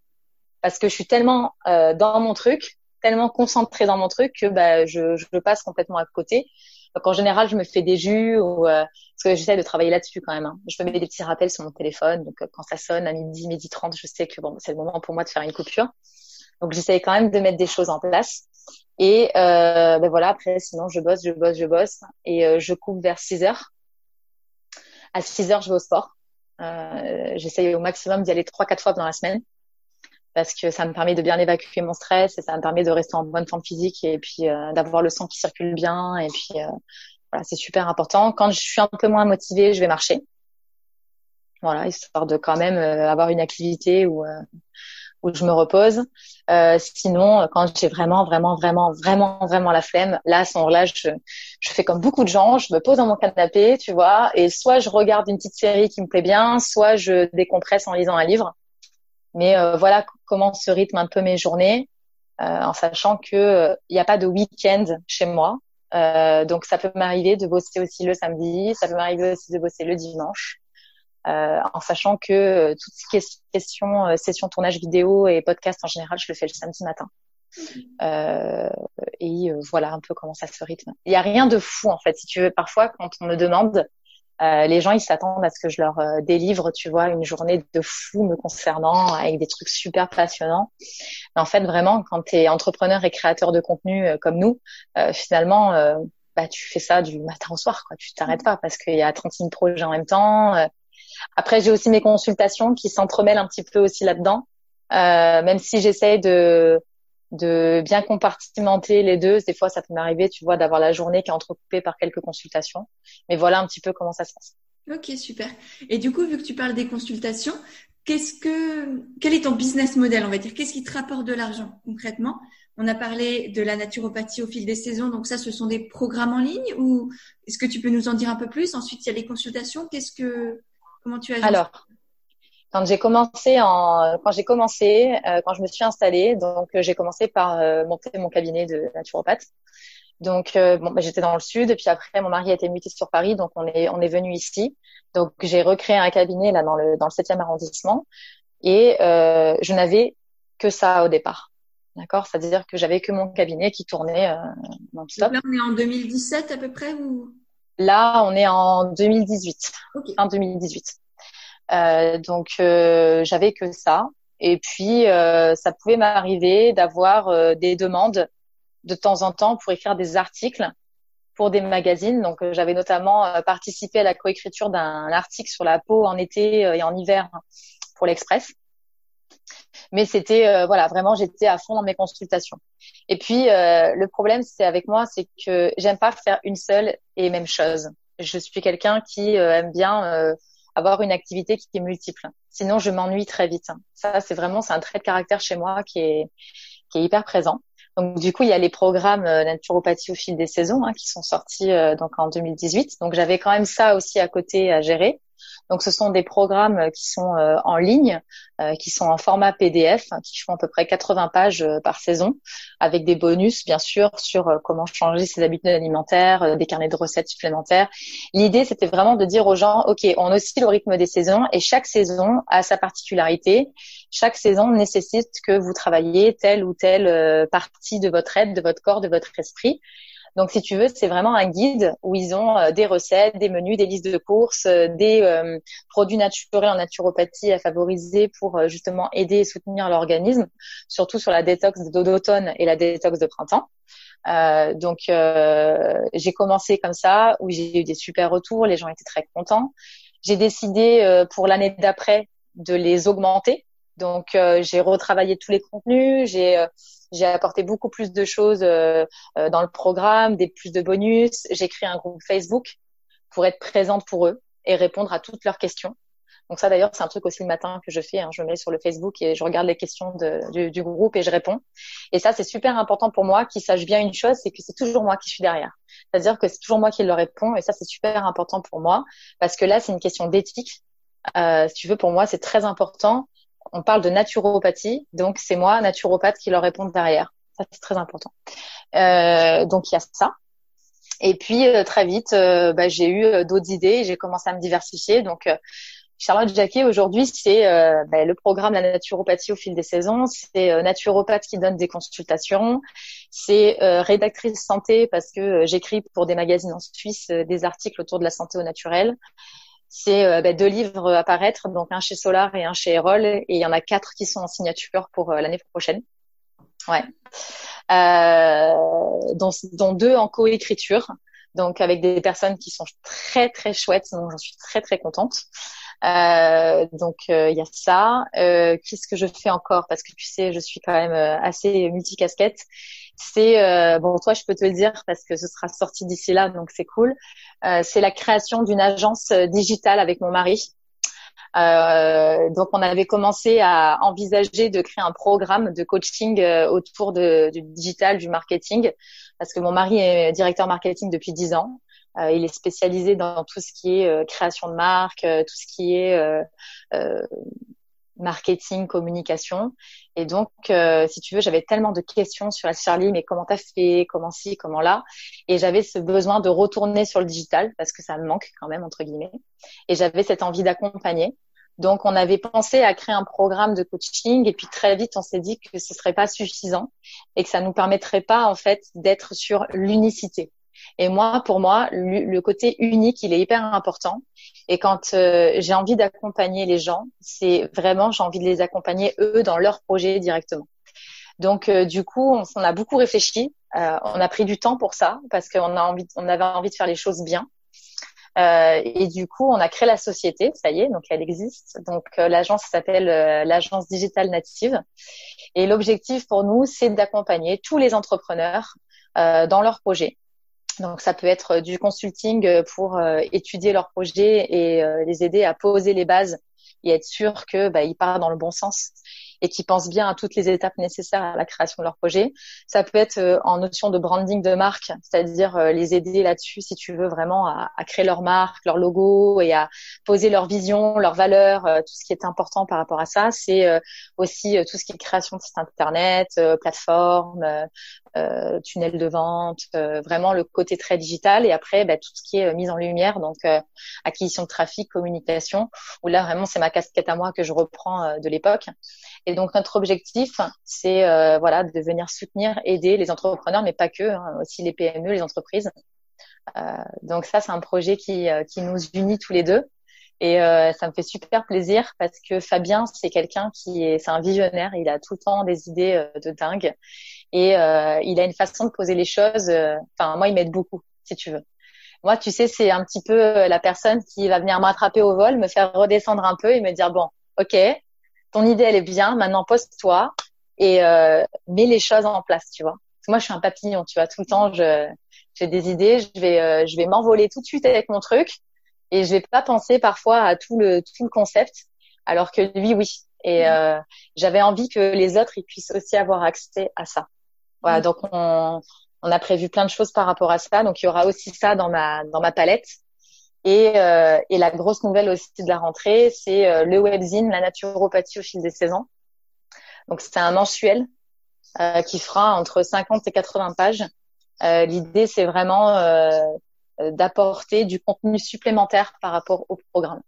parce que je suis tellement euh, dans mon truc, tellement concentrée dans mon truc que bah, je, je passe complètement à côté. Donc en général, je me fais des jus ou euh, parce que j'essaie de travailler là-dessus quand même. Hein. Je me mets des petits rappels sur mon téléphone. Donc euh, quand ça sonne à midi, midi 30, je sais que bon, c'est le moment pour moi de faire une coupure. Donc j'essaie quand même de mettre des choses en place. Et euh, ben voilà, après, sinon, je bosse, je bosse, je bosse. Et euh, je coupe vers 6 heures. À 6 heures, je vais au sport. Euh, J'essaye au maximum d'y aller 3-4 fois dans la semaine parce que ça me permet de bien évacuer mon stress et ça me permet de rester en bonne forme physique et puis euh, d'avoir le sang qui circule bien. Et puis, euh, voilà, c'est super important. Quand je suis un peu moins motivée, je vais marcher. Voilà, histoire de quand même euh, avoir une activité où où je me repose. Euh, sinon, quand j'ai vraiment, vraiment, vraiment, vraiment, vraiment la flemme, là, à ce moment-là, je, je fais comme beaucoup de gens, je me pose dans mon canapé, tu vois, et soit je regarde une petite série qui me plaît bien, soit je décompresse en lisant un livre. Mais euh, voilà comment se rythme un peu mes journées, euh, en sachant que il n'y a pas de week-end chez moi. donc ça peut m'arriver de bosser aussi le samedi, ça peut m'arriver aussi de bosser le dimanche. Euh, en sachant que euh, toutes ces questions, euh, sessions tournage vidéo et podcast en général, je le fais le samedi matin. Euh, et voilà un peu comment ça se rythme. Il y a rien de fou en fait. Si tu veux, parfois quand on me demande, euh, les gens ils s'attendent à ce que je leur délivre, tu vois, une journée de fou me concernant avec des trucs super passionnants. Mais en fait, vraiment, quand tu es entrepreneur et créateur de contenu comme nous, finalement, bah tu fais ça du matin au soir, quoi. Tu t'arrêtes pas parce qu'il y a 30 000 projets en même temps. Après, j'ai aussi mes consultations qui s'entremêlent un petit peu aussi là-dedans. Euh, même si j'essaye de de bien compartimenter les deux, des fois ça peut m'arriver, tu vois, d'avoir la journée qui est entrecoupée par quelques consultations. Mais voilà un petit peu comment ça se passe. Ok, super. Et du coup, vu que tu parles des consultations, qu'est-ce que, quel est ton business model, on va dire? Qu'est-ce qui te rapporte de l'argent concrètement? On a parlé de la naturopathie au fil des saisons, donc ça, ce sont des programmes en ligne ou est-ce que tu peux nous en dire un peu plus? Ensuite, il y a les consultations. Qu'est-ce que, Comment tu as Alors, quand j'ai commencé en, quand j'ai commencé, euh, quand je me suis installée, donc euh, j'ai commencé par euh, monter mon cabinet de naturopathe. Donc bon, bah, j'étais dans le sud, puis après mon mari a été muté sur Paris, donc on est on est venu ici. Donc j'ai recréé un cabinet là dans le dans le 7e arrondissement et je n'avais que ça au départ. D'accord, c'est-à-dire que j'avais que mon cabinet qui tournait non-stop. Là on est en 2017 à peu près ou? Là, on est en 2018, fin 2018. Euh, donc, euh, j'avais que ça. Et puis, euh, ça pouvait m'arriver d'avoir euh, des demandes de temps en temps pour écrire des articles pour des magazines. Donc, j'avais notamment participé à la coécriture d'un article sur la peau en été et en hiver pour l'Express. Mais c'était voilà, vraiment, j'étais à fond dans mes consultations. Et puis, euh, le problème, c'est avec moi, c'est que j'aime pas faire une seule et même chose. Je suis quelqu'un qui euh, aime bien euh, avoir une activité qui est multiple. Sinon, je m'ennuie très vite. Ça, c'est vraiment, c'est un trait de caractère chez moi qui est, qui est hyper présent. Donc, du coup, il y a les programmes naturopathie au fil des saisons hein, qui sont sortis donc en 2018. Donc, j'avais quand même ça aussi à côté à gérer. Donc, ce sont des programmes qui sont euh, en ligne, euh, qui sont en format PDF, hein, qui font à peu près 80 pages euh, par saison, avec des bonus, bien sûr, sur comment changer ses habitudes alimentaires, des carnets de recettes supplémentaires. L'idée, c'était vraiment de dire aux gens, OK, on oscille au rythme des saisons et chaque saison a sa particularité. Chaque saison nécessite que vous travailliez telle ou telle partie de votre aide, de votre corps, de votre esprit. Donc, si tu veux, c'est vraiment un guide où ils ont euh, des recettes, des menus, des listes de courses, euh, des euh, produits naturels en naturopathie à favoriser pour justement aider et soutenir l'organisme, surtout sur la détox d'automne et la détox de printemps. Donc j'ai commencé comme ça, où j'ai eu des super retours, les gens étaient très contents. J'ai décidé pour l'année d'après de les augmenter Donc j'ai retravaillé tous les contenus, j'ai j'ai apporté beaucoup plus de choses dans le programme, des plus de bonus. J'ai créé un groupe Facebook pour être présente pour eux et répondre à toutes leurs questions. Donc ça d'ailleurs c'est un truc aussi le matin que je fais. Hein. Je me mets sur le Facebook et je regarde les questions de, du, groupe et je réponds. Et ça c'est super important pour moi qu'ils sachent bien une chose, c'est que c'est toujours moi qui suis derrière. C'est-à-dire que c'est toujours moi qui leur réponds et ça c'est super important pour moi parce que là c'est une question d'éthique. Euh, si tu veux pour moi c'est très important. On parle de naturopathie, donc c'est moi naturopathe qui leur répond derrière. Ça c'est très important. Euh, donc il y a ça. Et puis euh, très vite, euh, bah, j'ai eu euh, d'autres idées, j'ai commencé à me diversifier. Donc Charlotte Jacquet, aujourd'hui, c'est euh, ben, le programme La naturopathie au fil des saisons. C'est euh, naturopathe qui donne des consultations. C'est euh, rédactrice santé parce que j'écris pour des magazines en Suisse des articles autour de la santé au naturel. C'est ben, deux livres à paraître, donc un chez Solar et un chez Erol. Et il y en a quatre qui sont en signature pour l'année prochaine. Ouais. Dont, dont, deux en coécriture donc avec des personnes qui sont très très chouettes, donc j'en suis très très contente. Euh, donc euh, il y a ça. Euh, Qu'est-ce que je fais encore? Parce que tu sais, je suis quand même euh, assez multicasquette. C'est euh, bon, toi je peux te le dire parce que ce sera sorti d'ici là, donc c'est cool. c'est la création d'une agence digitale avec mon mari. Euh, donc, on avait commencé à envisager de créer un programme de coaching autour du digital, du marketing, parce que mon mari est directeur marketing depuis dix ans. Euh, il est spécialisé dans tout ce qui est euh, création de marque, euh, tout ce qui est marketing, communication. Et donc, si tu veux, j'avais tellement de questions sur la Charlie, mais comment t'as fait, comment ci, comment là. Et j'avais ce besoin de retourner sur le digital parce que ça me manque quand même, entre guillemets. Et j'avais cette envie d'accompagner. Donc, on avait pensé à créer un programme de coaching et puis très vite, on s'est dit que ce serait pas suffisant et que ça nous permettrait pas, en fait, d'être sur l'unicité. Et moi, pour moi, le côté unique, il est hyper important. Et quand euh, j'ai envie d'accompagner les gens, c'est vraiment, j'ai envie de les accompagner eux dans leur projet directement. Donc, euh, du coup, on, a beaucoup réfléchi. Euh, on a pris du temps pour ça parce qu'on a envie, on avait envie de faire les choses bien. Euh, et du coup, on a créé la société, ça y est, donc elle existe. Donc l'agence s'appelle l'agence digitale native. Et l'objectif pour nous, c'est d'accompagner tous les entrepreneurs dans leurs projets. Donc ça peut être du consulting euh, pour euh, étudier leur projet et euh, les aider à poser les bases et être sûr que bah, ils partent dans le bon sens et qui pensent bien à toutes les étapes nécessaires à la création de leur projet. Ça peut être euh, en notion de branding de marque, c'est-à-dire euh, les aider là-dessus si tu veux vraiment à, à, créer leur marque, leur logo et à poser leur vision, leurs valeurs, euh, tout ce qui est important par rapport à ça. C'est aussi tout ce qui est création de site internet, plateforme, tunnel de vente, vraiment le côté très digital et après bah, tout ce qui est mise en lumière, donc acquisition de trafic, communication, où là vraiment c'est ma casquette à moi que je reprends de l'époque. Et donc notre objectif, c'est euh, voilà de venir soutenir, aider les entrepreneurs, mais pas que, hein, aussi les PME, les entreprises. Euh, donc ça, c'est un projet qui, euh, qui nous unit tous les deux. Et euh, ça me fait super plaisir parce que Fabien, c'est quelqu'un qui est, c'est un visionnaire. Il a tout le temps des idées euh, de dingue et euh, il a une façon de poser les choses. Enfin, moi, il m'aide beaucoup, si tu veux. Moi, tu sais, c'est un petit peu la personne qui va venir m'attraper au vol, me faire redescendre un peu et me dire bon, ok, ton idée elle est bien, maintenant pose-toi et euh, mets les choses en place, tu vois. moi je suis un papillon, tu vois, tout le temps je j'ai des idées, je vais euh, je vais m'envoler tout de suite avec mon truc et je vais pas penser parfois à tout le tout le concept alors que lui oui. Et mmh. euh, j'avais envie que les autres ils puissent aussi avoir accès à ça. Voilà, mmh. donc on on a prévu plein de choses par rapport à ça, donc il y aura aussi ça dans ma dans ma palette. Et, euh, et, la grosse nouvelle aussi de la rentrée, c'est euh, le webzine La naturopathie au fil des saisons. Donc c'est un mensuel euh, qui fera entre 50 et 80 pages. L'idée, c'est vraiment d'apporter du contenu supplémentaire par rapport au programme.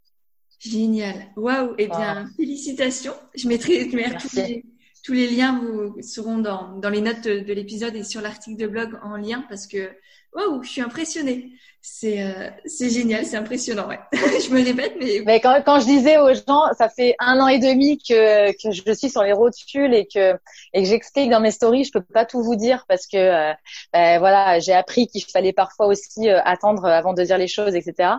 Génial. Waouh. Eh bien, félicitations. Je mettrai, tous, les, tous, les, liens vous seront dans, dans les notes de, de l'épisode et sur l'article de blog en lien parce que waouh, je suis impressionnée. C'est euh, génial, c'est impressionnant. Ouais. je me répète, mais. mais quand, quand je disais aux gens, ça fait un an et demi que que je suis sur les rotules et que et que j'explique dans mes stories, je peux pas tout vous dire parce que euh, ben, voilà, j'ai appris qu'il fallait parfois aussi euh, attendre avant de dire les choses, etc.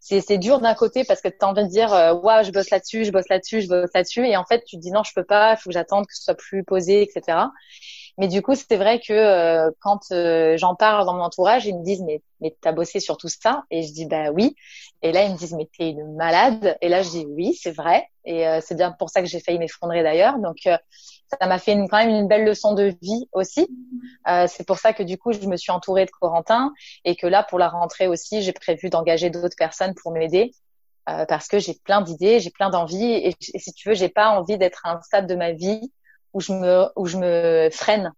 C'est dur d'un côté parce que tu as envie de dire waouh, je bosse là-dessus, je bosse là-dessus, je bosse là-dessus, et en fait tu te dis non, je peux pas, il faut que j'attende que ce soit plus posé, etc. Mais du coup, c'est vrai que euh, quand euh, j'en parle dans mon entourage, ils me disent mais mais t'as bossé sur tout ça? Et je dis bah oui. Et là ils me disent mais t'es une malade. Et là je dis oui, c'est vrai. Et euh, c'est bien pour ça que j'ai failli m'effondrer d'ailleurs. Donc ça m'a fait une, quand même une belle leçon de vie aussi. c'est pour ça que du coup je me suis entourée de Corentin et que là pour la rentrée aussi j'ai prévu d'engager d'autres personnes pour m'aider. parce que j'ai plein d'idées, j'ai plein d'envies et, et, si tu veux, j'ai pas envie d'être à un stade de ma vie où je me où je me freine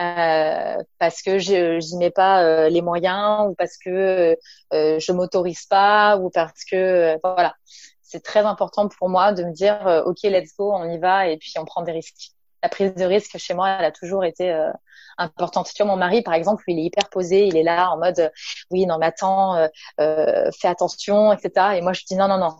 euh, parce que je n'y mets pas euh, les moyens ou parce que euh, je m'autorise pas ou parce que euh, voilà. C'est très important pour moi de me dire euh, ok let's go on y va et puis on prend des risques. La prise de risque chez moi elle a toujours été importante. Tu vois mon mari par exemple il est hyper posé il est là en mode oui non mais attends fais attention etc et moi je dis non non non.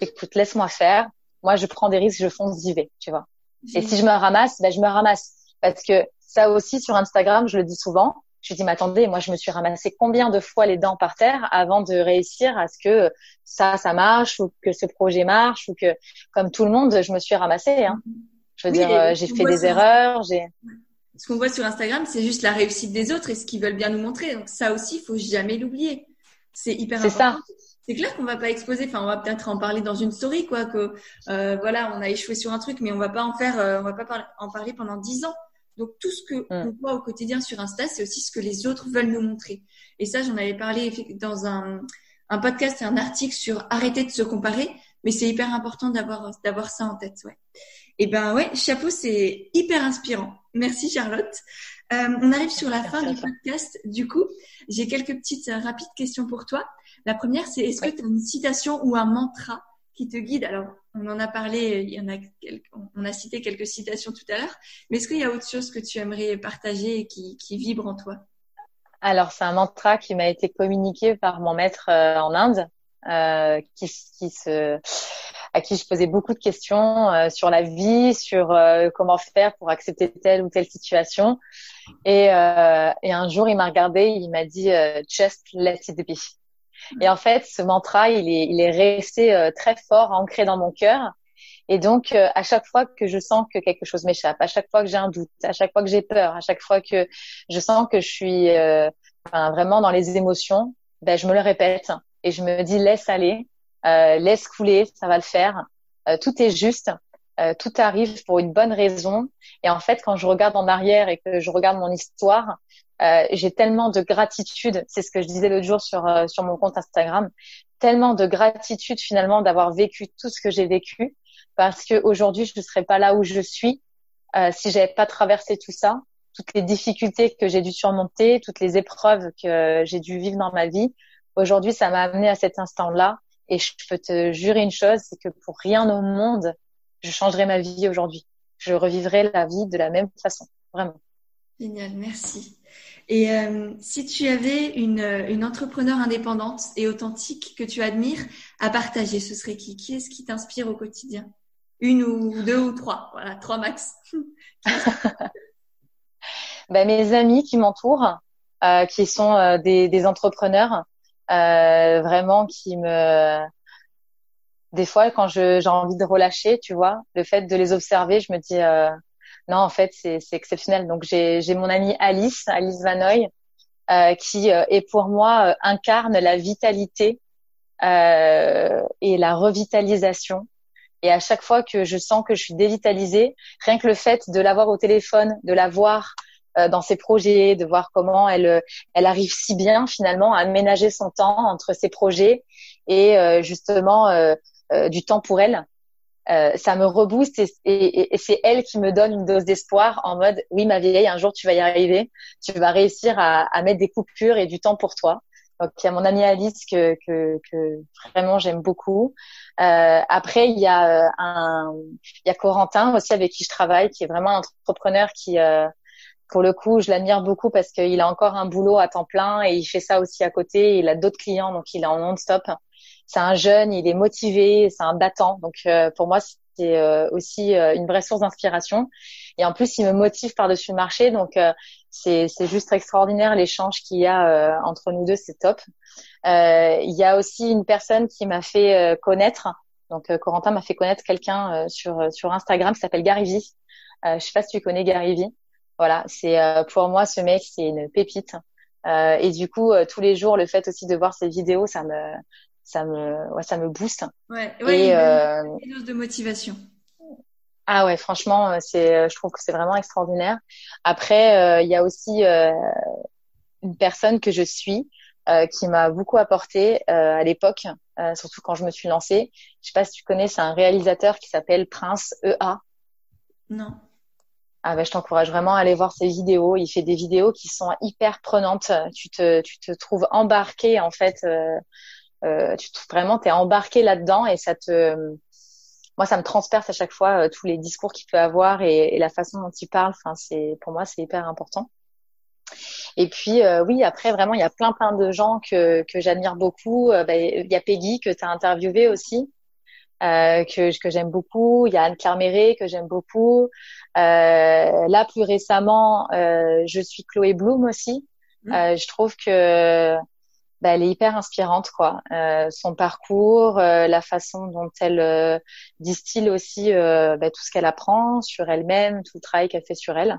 Écoute laisse-moi faire. Moi je prends des risques je fonce j'y vais tu vois et si je me ramasse, ben, je me ramasse. Parce que ça aussi, sur Instagram, je le dis souvent, je dis, mais attendez, moi, je me suis ramassé combien de fois les dents par terre avant de réussir à ce que ça, ça marche ou que ce projet marche ou que, comme tout le monde, je me suis ramassée. Hein. Je veux dire, euh, j'ai fait des erreurs, j'ai. Ce qu'on voit sur Instagram, c'est juste la réussite des autres et ce qu'ils veulent bien nous montrer. Donc ça aussi, il faut jamais l'oublier. C'est hyper important. C'est ça c'est clair qu'on va pas exposer. Enfin, on va peut-être en parler dans une story, quoi. Que euh, voilà, on a échoué sur un truc, mais on va pas en faire, euh, on va pas en parler pendant dix ans. Donc tout ce que mm. on voit au quotidien sur Insta, c'est aussi ce que les autres veulent nous montrer. Et ça, j'en avais parlé dans un, un podcast et un article sur arrêter de se comparer, mais c'est hyper important d'avoir d'avoir ça en tête, ouais. Et ben ouais, chapeau, c'est hyper inspirant. Merci Charlotte. Euh, on arrive sur la fin du podcast. Du coup, j'ai quelques petites euh, rapides questions pour toi. La première, c'est est-ce que tu as une citation ou un mantra qui te guide? Alors, on en a parlé, il y en a on a cité quelques citations tout à l'heure, mais est-ce qu'il y a autre chose que tu aimerais partager et qui, qui vibre en toi? Alors, c'est un mantra qui m'a été communiqué par mon maître euh, en Inde, euh, qui, qui se à qui je posais beaucoup de questions euh, sur la vie, sur euh, comment faire pour accepter telle ou telle situation. Et, euh, et un jour, il m'a regardé, il m'a dit "Just let it be". Et en fait, ce mantra, il est, il est resté euh, très fort, ancré dans mon cœur. Et donc, euh, à chaque fois que je sens que quelque chose m'échappe, à chaque fois que j'ai un doute, à chaque fois que j'ai peur, à chaque fois que je sens que je suis euh, enfin, vraiment dans les émotions, ben, je me le répète et je me dis laisse aller, laisse couler, ça va le faire. tout est juste, tout arrive pour une bonne raison. Et en fait, quand je regarde en arrière et que je regarde mon histoire, euh, j'ai tellement de gratitude, c'est ce que je disais l'autre jour sur euh, sur mon compte Instagram, tellement de gratitude finalement d'avoir vécu tout ce que j'ai vécu, parce que aujourd'hui je ne serais pas là où je suis euh, si j'avais pas traversé tout ça, toutes les difficultés que j'ai dû surmonter, toutes les épreuves que j'ai dû vivre dans ma vie. Aujourd'hui, ça m'a amené à cet instant-là, et je peux te jurer une chose, c'est que pour rien au monde, je changerai ma vie aujourd'hui. Je revivrai la vie de la même façon, vraiment. Génial, merci. Et euh, si tu avais une, une entrepreneur indépendante et authentique que tu admires à partager, ce serait qui? Qui est-ce qui t'inspire au quotidien? Une ou deux ou trois Voilà, trois max. ben, mes amis qui m'entourent, euh, qui sont euh, des, des, entrepreneurs, euh, vraiment qui me... Des fois, quand j'ai envie de relâcher, tu vois, le fait de les observer, je me dis non, en fait, c'est exceptionnel. Donc, j'ai mon amie Alice, Alice Vanoy, euh, qui euh, est pour moi euh, incarne la vitalité euh, et la revitalisation. Et à chaque fois que je sens que je suis dévitalisée, rien que le fait de l'avoir au téléphone, de la voir dans ses projets, de voir comment elle, elle arrive si bien finalement à ménager son temps entre ses projets et justement du temps pour elle. Euh, ça me rebooste et, c'est elle qui me donne une dose d'espoir en mode oui ma vieille un jour tu vas y arriver tu vas réussir à, mettre des coupures et du temps pour toi donc il y a mon amie Alice que, que, que vraiment j'aime beaucoup euh, après il y a euh, un il y a Corentin aussi avec qui je travaille qui est vraiment un entrepreneur qui pour le coup, je l'admire beaucoup parce qu'il a encore un boulot à temps plein et il fait ça aussi à côté. Il a d'autres clients, donc il est en non-stop. C'est un jeune, il est motivé, c'est un battant. Donc euh, pour moi, c'est euh, aussi euh, une vraie source d'inspiration. Et en plus, il me motive par-dessus le marché. Donc c'est juste extraordinaire l'échange qu'il y a entre nous deux, c'est top. il y a aussi une personne qui m'a fait connaître. Donc Corentin m'a fait connaître quelqu'un sur sur Instagram qui s'appelle Gary V. je sais pas si tu connais Gary V. Voilà, c'est euh, pour moi ce mec, c'est une pépite. Euh, et du coup, euh, tous les jours, le fait aussi de voir ses vidéos, ça me, ça me, ouais, ça me booste. Ouais, ouais. Et, euh, une dose de motivation. Ah ouais, franchement, c'est, je trouve que c'est vraiment extraordinaire. Après, il y a aussi une personne que je suis qui m'a beaucoup apporté à l'époque, surtout quand je me suis lancée. Je sais pas si tu connais, c'est un réalisateur qui s'appelle Prince EA. Non. Ah ben, je t'encourage vraiment à aller voir ses vidéos. Il fait des vidéos qui sont hyper prenantes. Tu te, tu te trouves embarqué en fait. Euh, tu te, vraiment, t'es embarqué là-dedans et ça te, moi, ça me transperce à chaque fois euh, tous les discours qu'il peut avoir et, et, la façon dont il parle. Enfin, c'est pour moi, c'est hyper important. Et puis euh, oui, après vraiment, il y a plein plein de gens que que j'admire beaucoup. Euh, ben, il y a Peggy que tu as interviewé aussi. Euh, que, que j'aime beaucoup. Il y a Anne Claire que j'aime beaucoup. Euh, là, plus récemment, euh, je suis Chloé Bloom aussi. Mmh. Euh, je trouve que bah, elle est hyper inspirante, quoi. Euh, son parcours, la façon dont elle distille aussi bah, tout ce qu'elle apprend sur elle-même, tout le travail qu'elle fait sur elle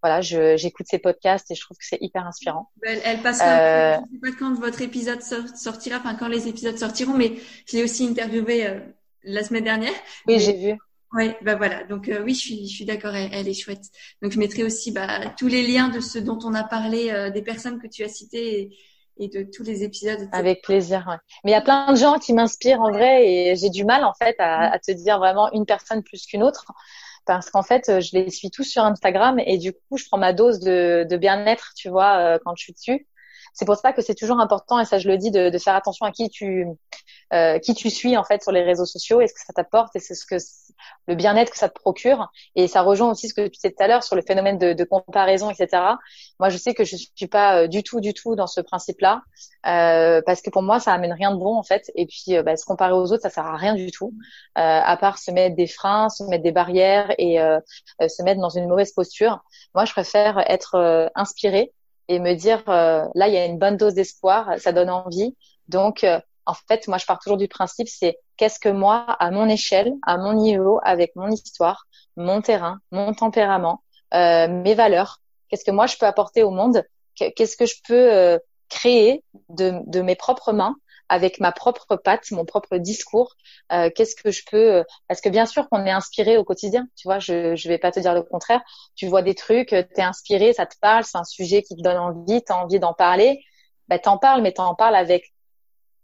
voilà, j'écoute ses podcasts et je trouve que c'est hyper inspirant. Elle, elle passera, euh... je sais pas quand votre épisode sortira, enfin quand les épisodes sortiront, mais je l'ai aussi interviewé la semaine dernière. Oui, j'ai vu. Oui, bah voilà. Donc euh, oui, je suis, je suis d'accord. Elle, est chouette. Donc je mettrai aussi bah, tous les liens de ce dont on a parlé, euh, des personnes que tu as citées et, de tous les épisodes. Avec plaisir. Ouais. Mais il y a plein de gens qui m'inspirent en vrai et j'ai du mal en fait à, à te dire vraiment une personne plus qu'une autre parce qu'en fait je les suis tous sur Instagram et du coup je prends ma dose de, de bien-être, tu vois, euh, quand je suis dessus. C'est pour ça que c'est toujours important et ça je le dis de, de faire attention à qui tu euh, qui tu suis en fait sur les réseaux sociaux et ce que ça t'apporte et c'est ce que le bien-être que ça te procure. Et ça rejoint aussi ce que tu disais tout à l'heure sur le phénomène de, de, comparaison etc moi je sais que je suis pas euh, du tout du tout dans ce principe là euh, parce que pour moi ça amène rien de bon en fait. Et puis euh, bah, se comparer aux autres ça sert à rien du tout à part se mettre des freins se mettre des barrières et se mettre dans une mauvaise posture. Moi je préfère être inspirée et me dire là il y a une bonne dose d'espoir ça donne envie. Donc en fait, moi, je pars toujours du principe, c'est qu'est-ce que moi, à mon échelle, à mon niveau, avec mon histoire, mon terrain, mon tempérament, euh, mes valeurs, qu'est-ce que moi je peux apporter au monde, qu'est-ce que je peux euh, créer de, mes propres mains avec ma propre patte, mon propre discours, euh, qu'est-ce que je peux parce que bien sûr qu'on est inspiré au quotidien, tu vois, je je vais pas te dire le contraire, tu vois des trucs, tu es inspiré, ça te parle, c'est un sujet qui te donne envie, tu as envie d'en parler, bah t'en parles mais t'en parles avec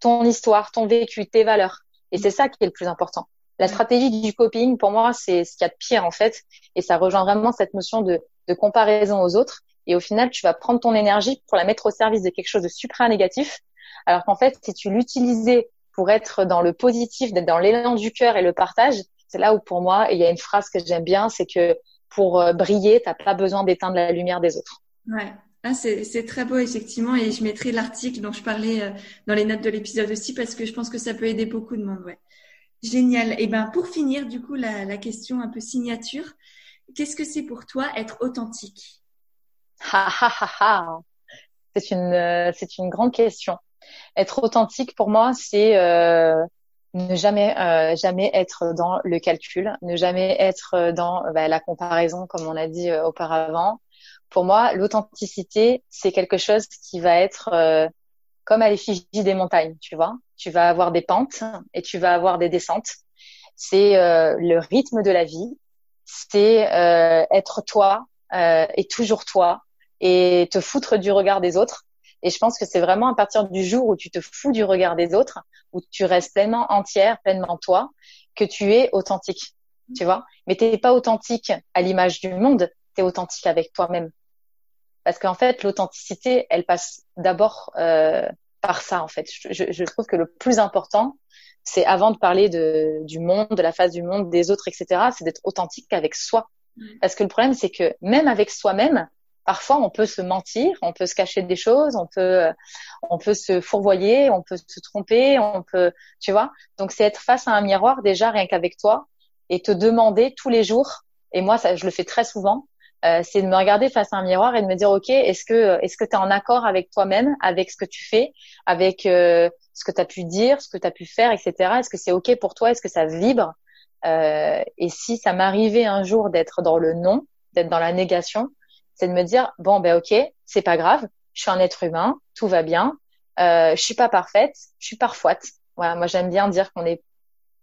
ton histoire, ton vécu, tes valeurs. Et c'est ça qui est le plus important. La stratégie du coping, pour moi, c'est ce qu'il y a de pire en fait, et ça rejoint vraiment cette notion de, comparaison aux autres. Et au final, tu vas prendre ton énergie pour la mettre au service de quelque chose de supra négatif, alors qu'en fait, si tu l'utilisais pour être dans le positif, d'être dans l'élan du cœur et le partage, c'est là où pour moi, il y a une phrase que j'aime bien, c'est que pour euh, briller, t'as pas besoin d'éteindre la lumière des autres. Ouais, ah, c'est très beau, effectivement, et je mettrai l'article dont je parlais euh, dans les notes de l'épisode aussi parce que je pense que ça peut aider beaucoup de monde. Ouais. Génial. Et ben pour finir, du coup, la, la question un peu signature, qu'est-ce que c'est pour toi être authentique? C'est une euh, c'est une grande question. Être authentique pour moi, c'est euh, ne jamais euh, jamais être dans le calcul, ne jamais être dans bah, la comparaison comme on a dit auparavant, pour moi, l'authenticité, c'est quelque chose qui va être euh, comme à l'effigie des montagnes, tu vois. Tu vas avoir des pentes et tu vas avoir des descentes. C'est euh, le rythme de la vie. C'est euh, être toi et toujours toi et te foutre du regard des autres. Et je pense que c'est vraiment à partir du jour où tu te fous du regard des autres, où tu restes pleinement entière, pleinement toi, que tu es authentique. Tu vois Mais t'es pas authentique à l'image du monde, tu es authentique avec toi-même. Parce qu'en fait, l'authenticité, elle passe d'abord euh, par ça, en fait. Je, je, trouve que le plus important, c'est avant de parler de, du monde, de la face du monde, des autres, etc., c'est d'être authentique avec soi. Parce que le problème, c'est que même avec soi-même, parfois on peut se mentir, on peut se cacher des choses, on peut on peut se fourvoyer, on peut se tromper, on peut tu vois. Donc c'est être face à un miroir déjà rien qu'avec toi et te demander tous les jours et moi ça je le fais très souvent euh, c'est de me regarder face à un miroir et de me dire ok est-ce que est-ce que tu es en accord avec toi-même avec ce que tu fais avec euh, ce que tu as pu dire ce que tu as pu faire etc est-ce que c'est ok pour toi? Est-ce que ça vibre? Euh, et si ça m'arrivait un jour d'être dans le non d'être dans la négation c'est de me dire bon ben ok c'est pas grave je suis un être humain tout va bien euh, je suis pas parfaite je suis parfoite voilà moi j'aime bien dire qu'on est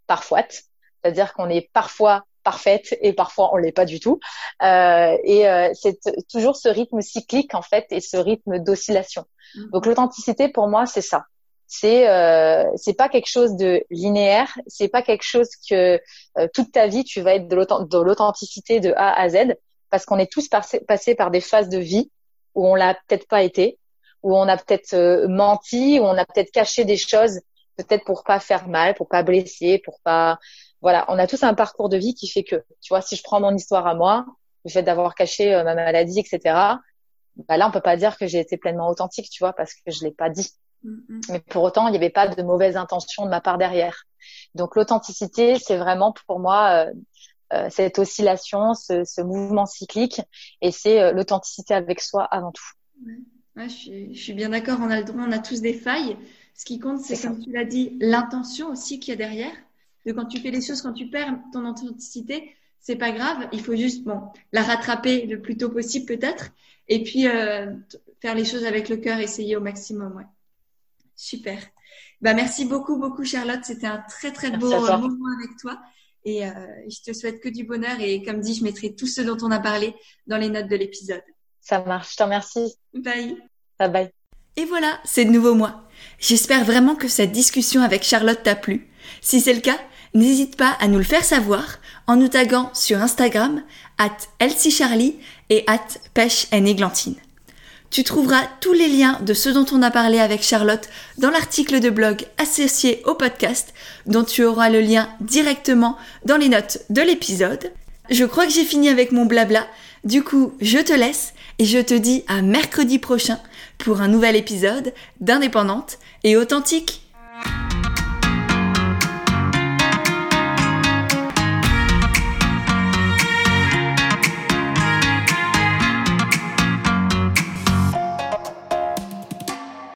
parfoite c'est-à-dire qu'on est parfois parfaite et parfois on l'est pas du tout. Euh, et euh, c'est toujours ce rythme cyclique en fait et ce rythme d'oscillation. Mm. Donc l'authenticité pour moi c'est ça. C'est euh, c'est pas quelque chose de linéaire, c'est pas quelque chose que euh, toute ta vie tu vas être de l'authenticité de A à Z parce qu'on est tous passés par des phases de vie où on l'a peut-être pas été, où on a peut-être euh, menti, où on a peut-être caché des choses peut-être pour pas faire mal, pour pas blesser, pour pas voilà, on a tous un parcours de vie qui fait que, tu vois, si je prends mon histoire à moi, le fait d'avoir caché euh, ma maladie, etc. Bah là, on peut pas dire que j'ai été pleinement authentique, tu vois, parce que je l'ai pas dit. Mm-hmm. Mais pour autant, il n'y avait pas de mauvaise intention de ma part derrière. Donc l'authenticité, c'est vraiment pour moi euh, euh, cette oscillation, ce, ce, mouvement cyclique, et c'est l'authenticité avec soi avant tout. Ouais. je, suis, je, suis, bien d'accord. On a le droit, on a tous des failles. Ce qui compte, c'est comme tu l'as dit, l'intention aussi qu'il y a derrière de quand tu fais les choses, quand tu perds ton authenticité, c'est pas grave. Il faut juste bon la rattraper le plus tôt possible peut-être, et puis euh, faire les choses avec le cœur, essayer au maximum. Ouais. Super. Bah merci beaucoup beaucoup Charlotte. C'était un très très beau moment avec toi. Et euh, je te souhaite que du bonheur. Et comme dit, je mettrai tout ce dont on a parlé dans les notes de l'épisode. Ça marche. Je te remercie. Bye. Bye bye. Et voilà, c'est de nouveau moi. J'espère vraiment que cette discussion avec Charlotte t'a plu. Si c'est le cas, N'hésite pas à nous le faire savoir en nous taguant sur Instagram at Charlie et at pêche Tu trouveras tous les liens de ce dont on a parlé avec Charlotte dans l'article de blog associé au podcast dont tu auras le lien directement dans les notes de l'épisode. Je crois que j'ai fini avec mon blabla. Du coup, je te laisse et je te dis à mercredi prochain pour un nouvel épisode d'Indépendante et authentique.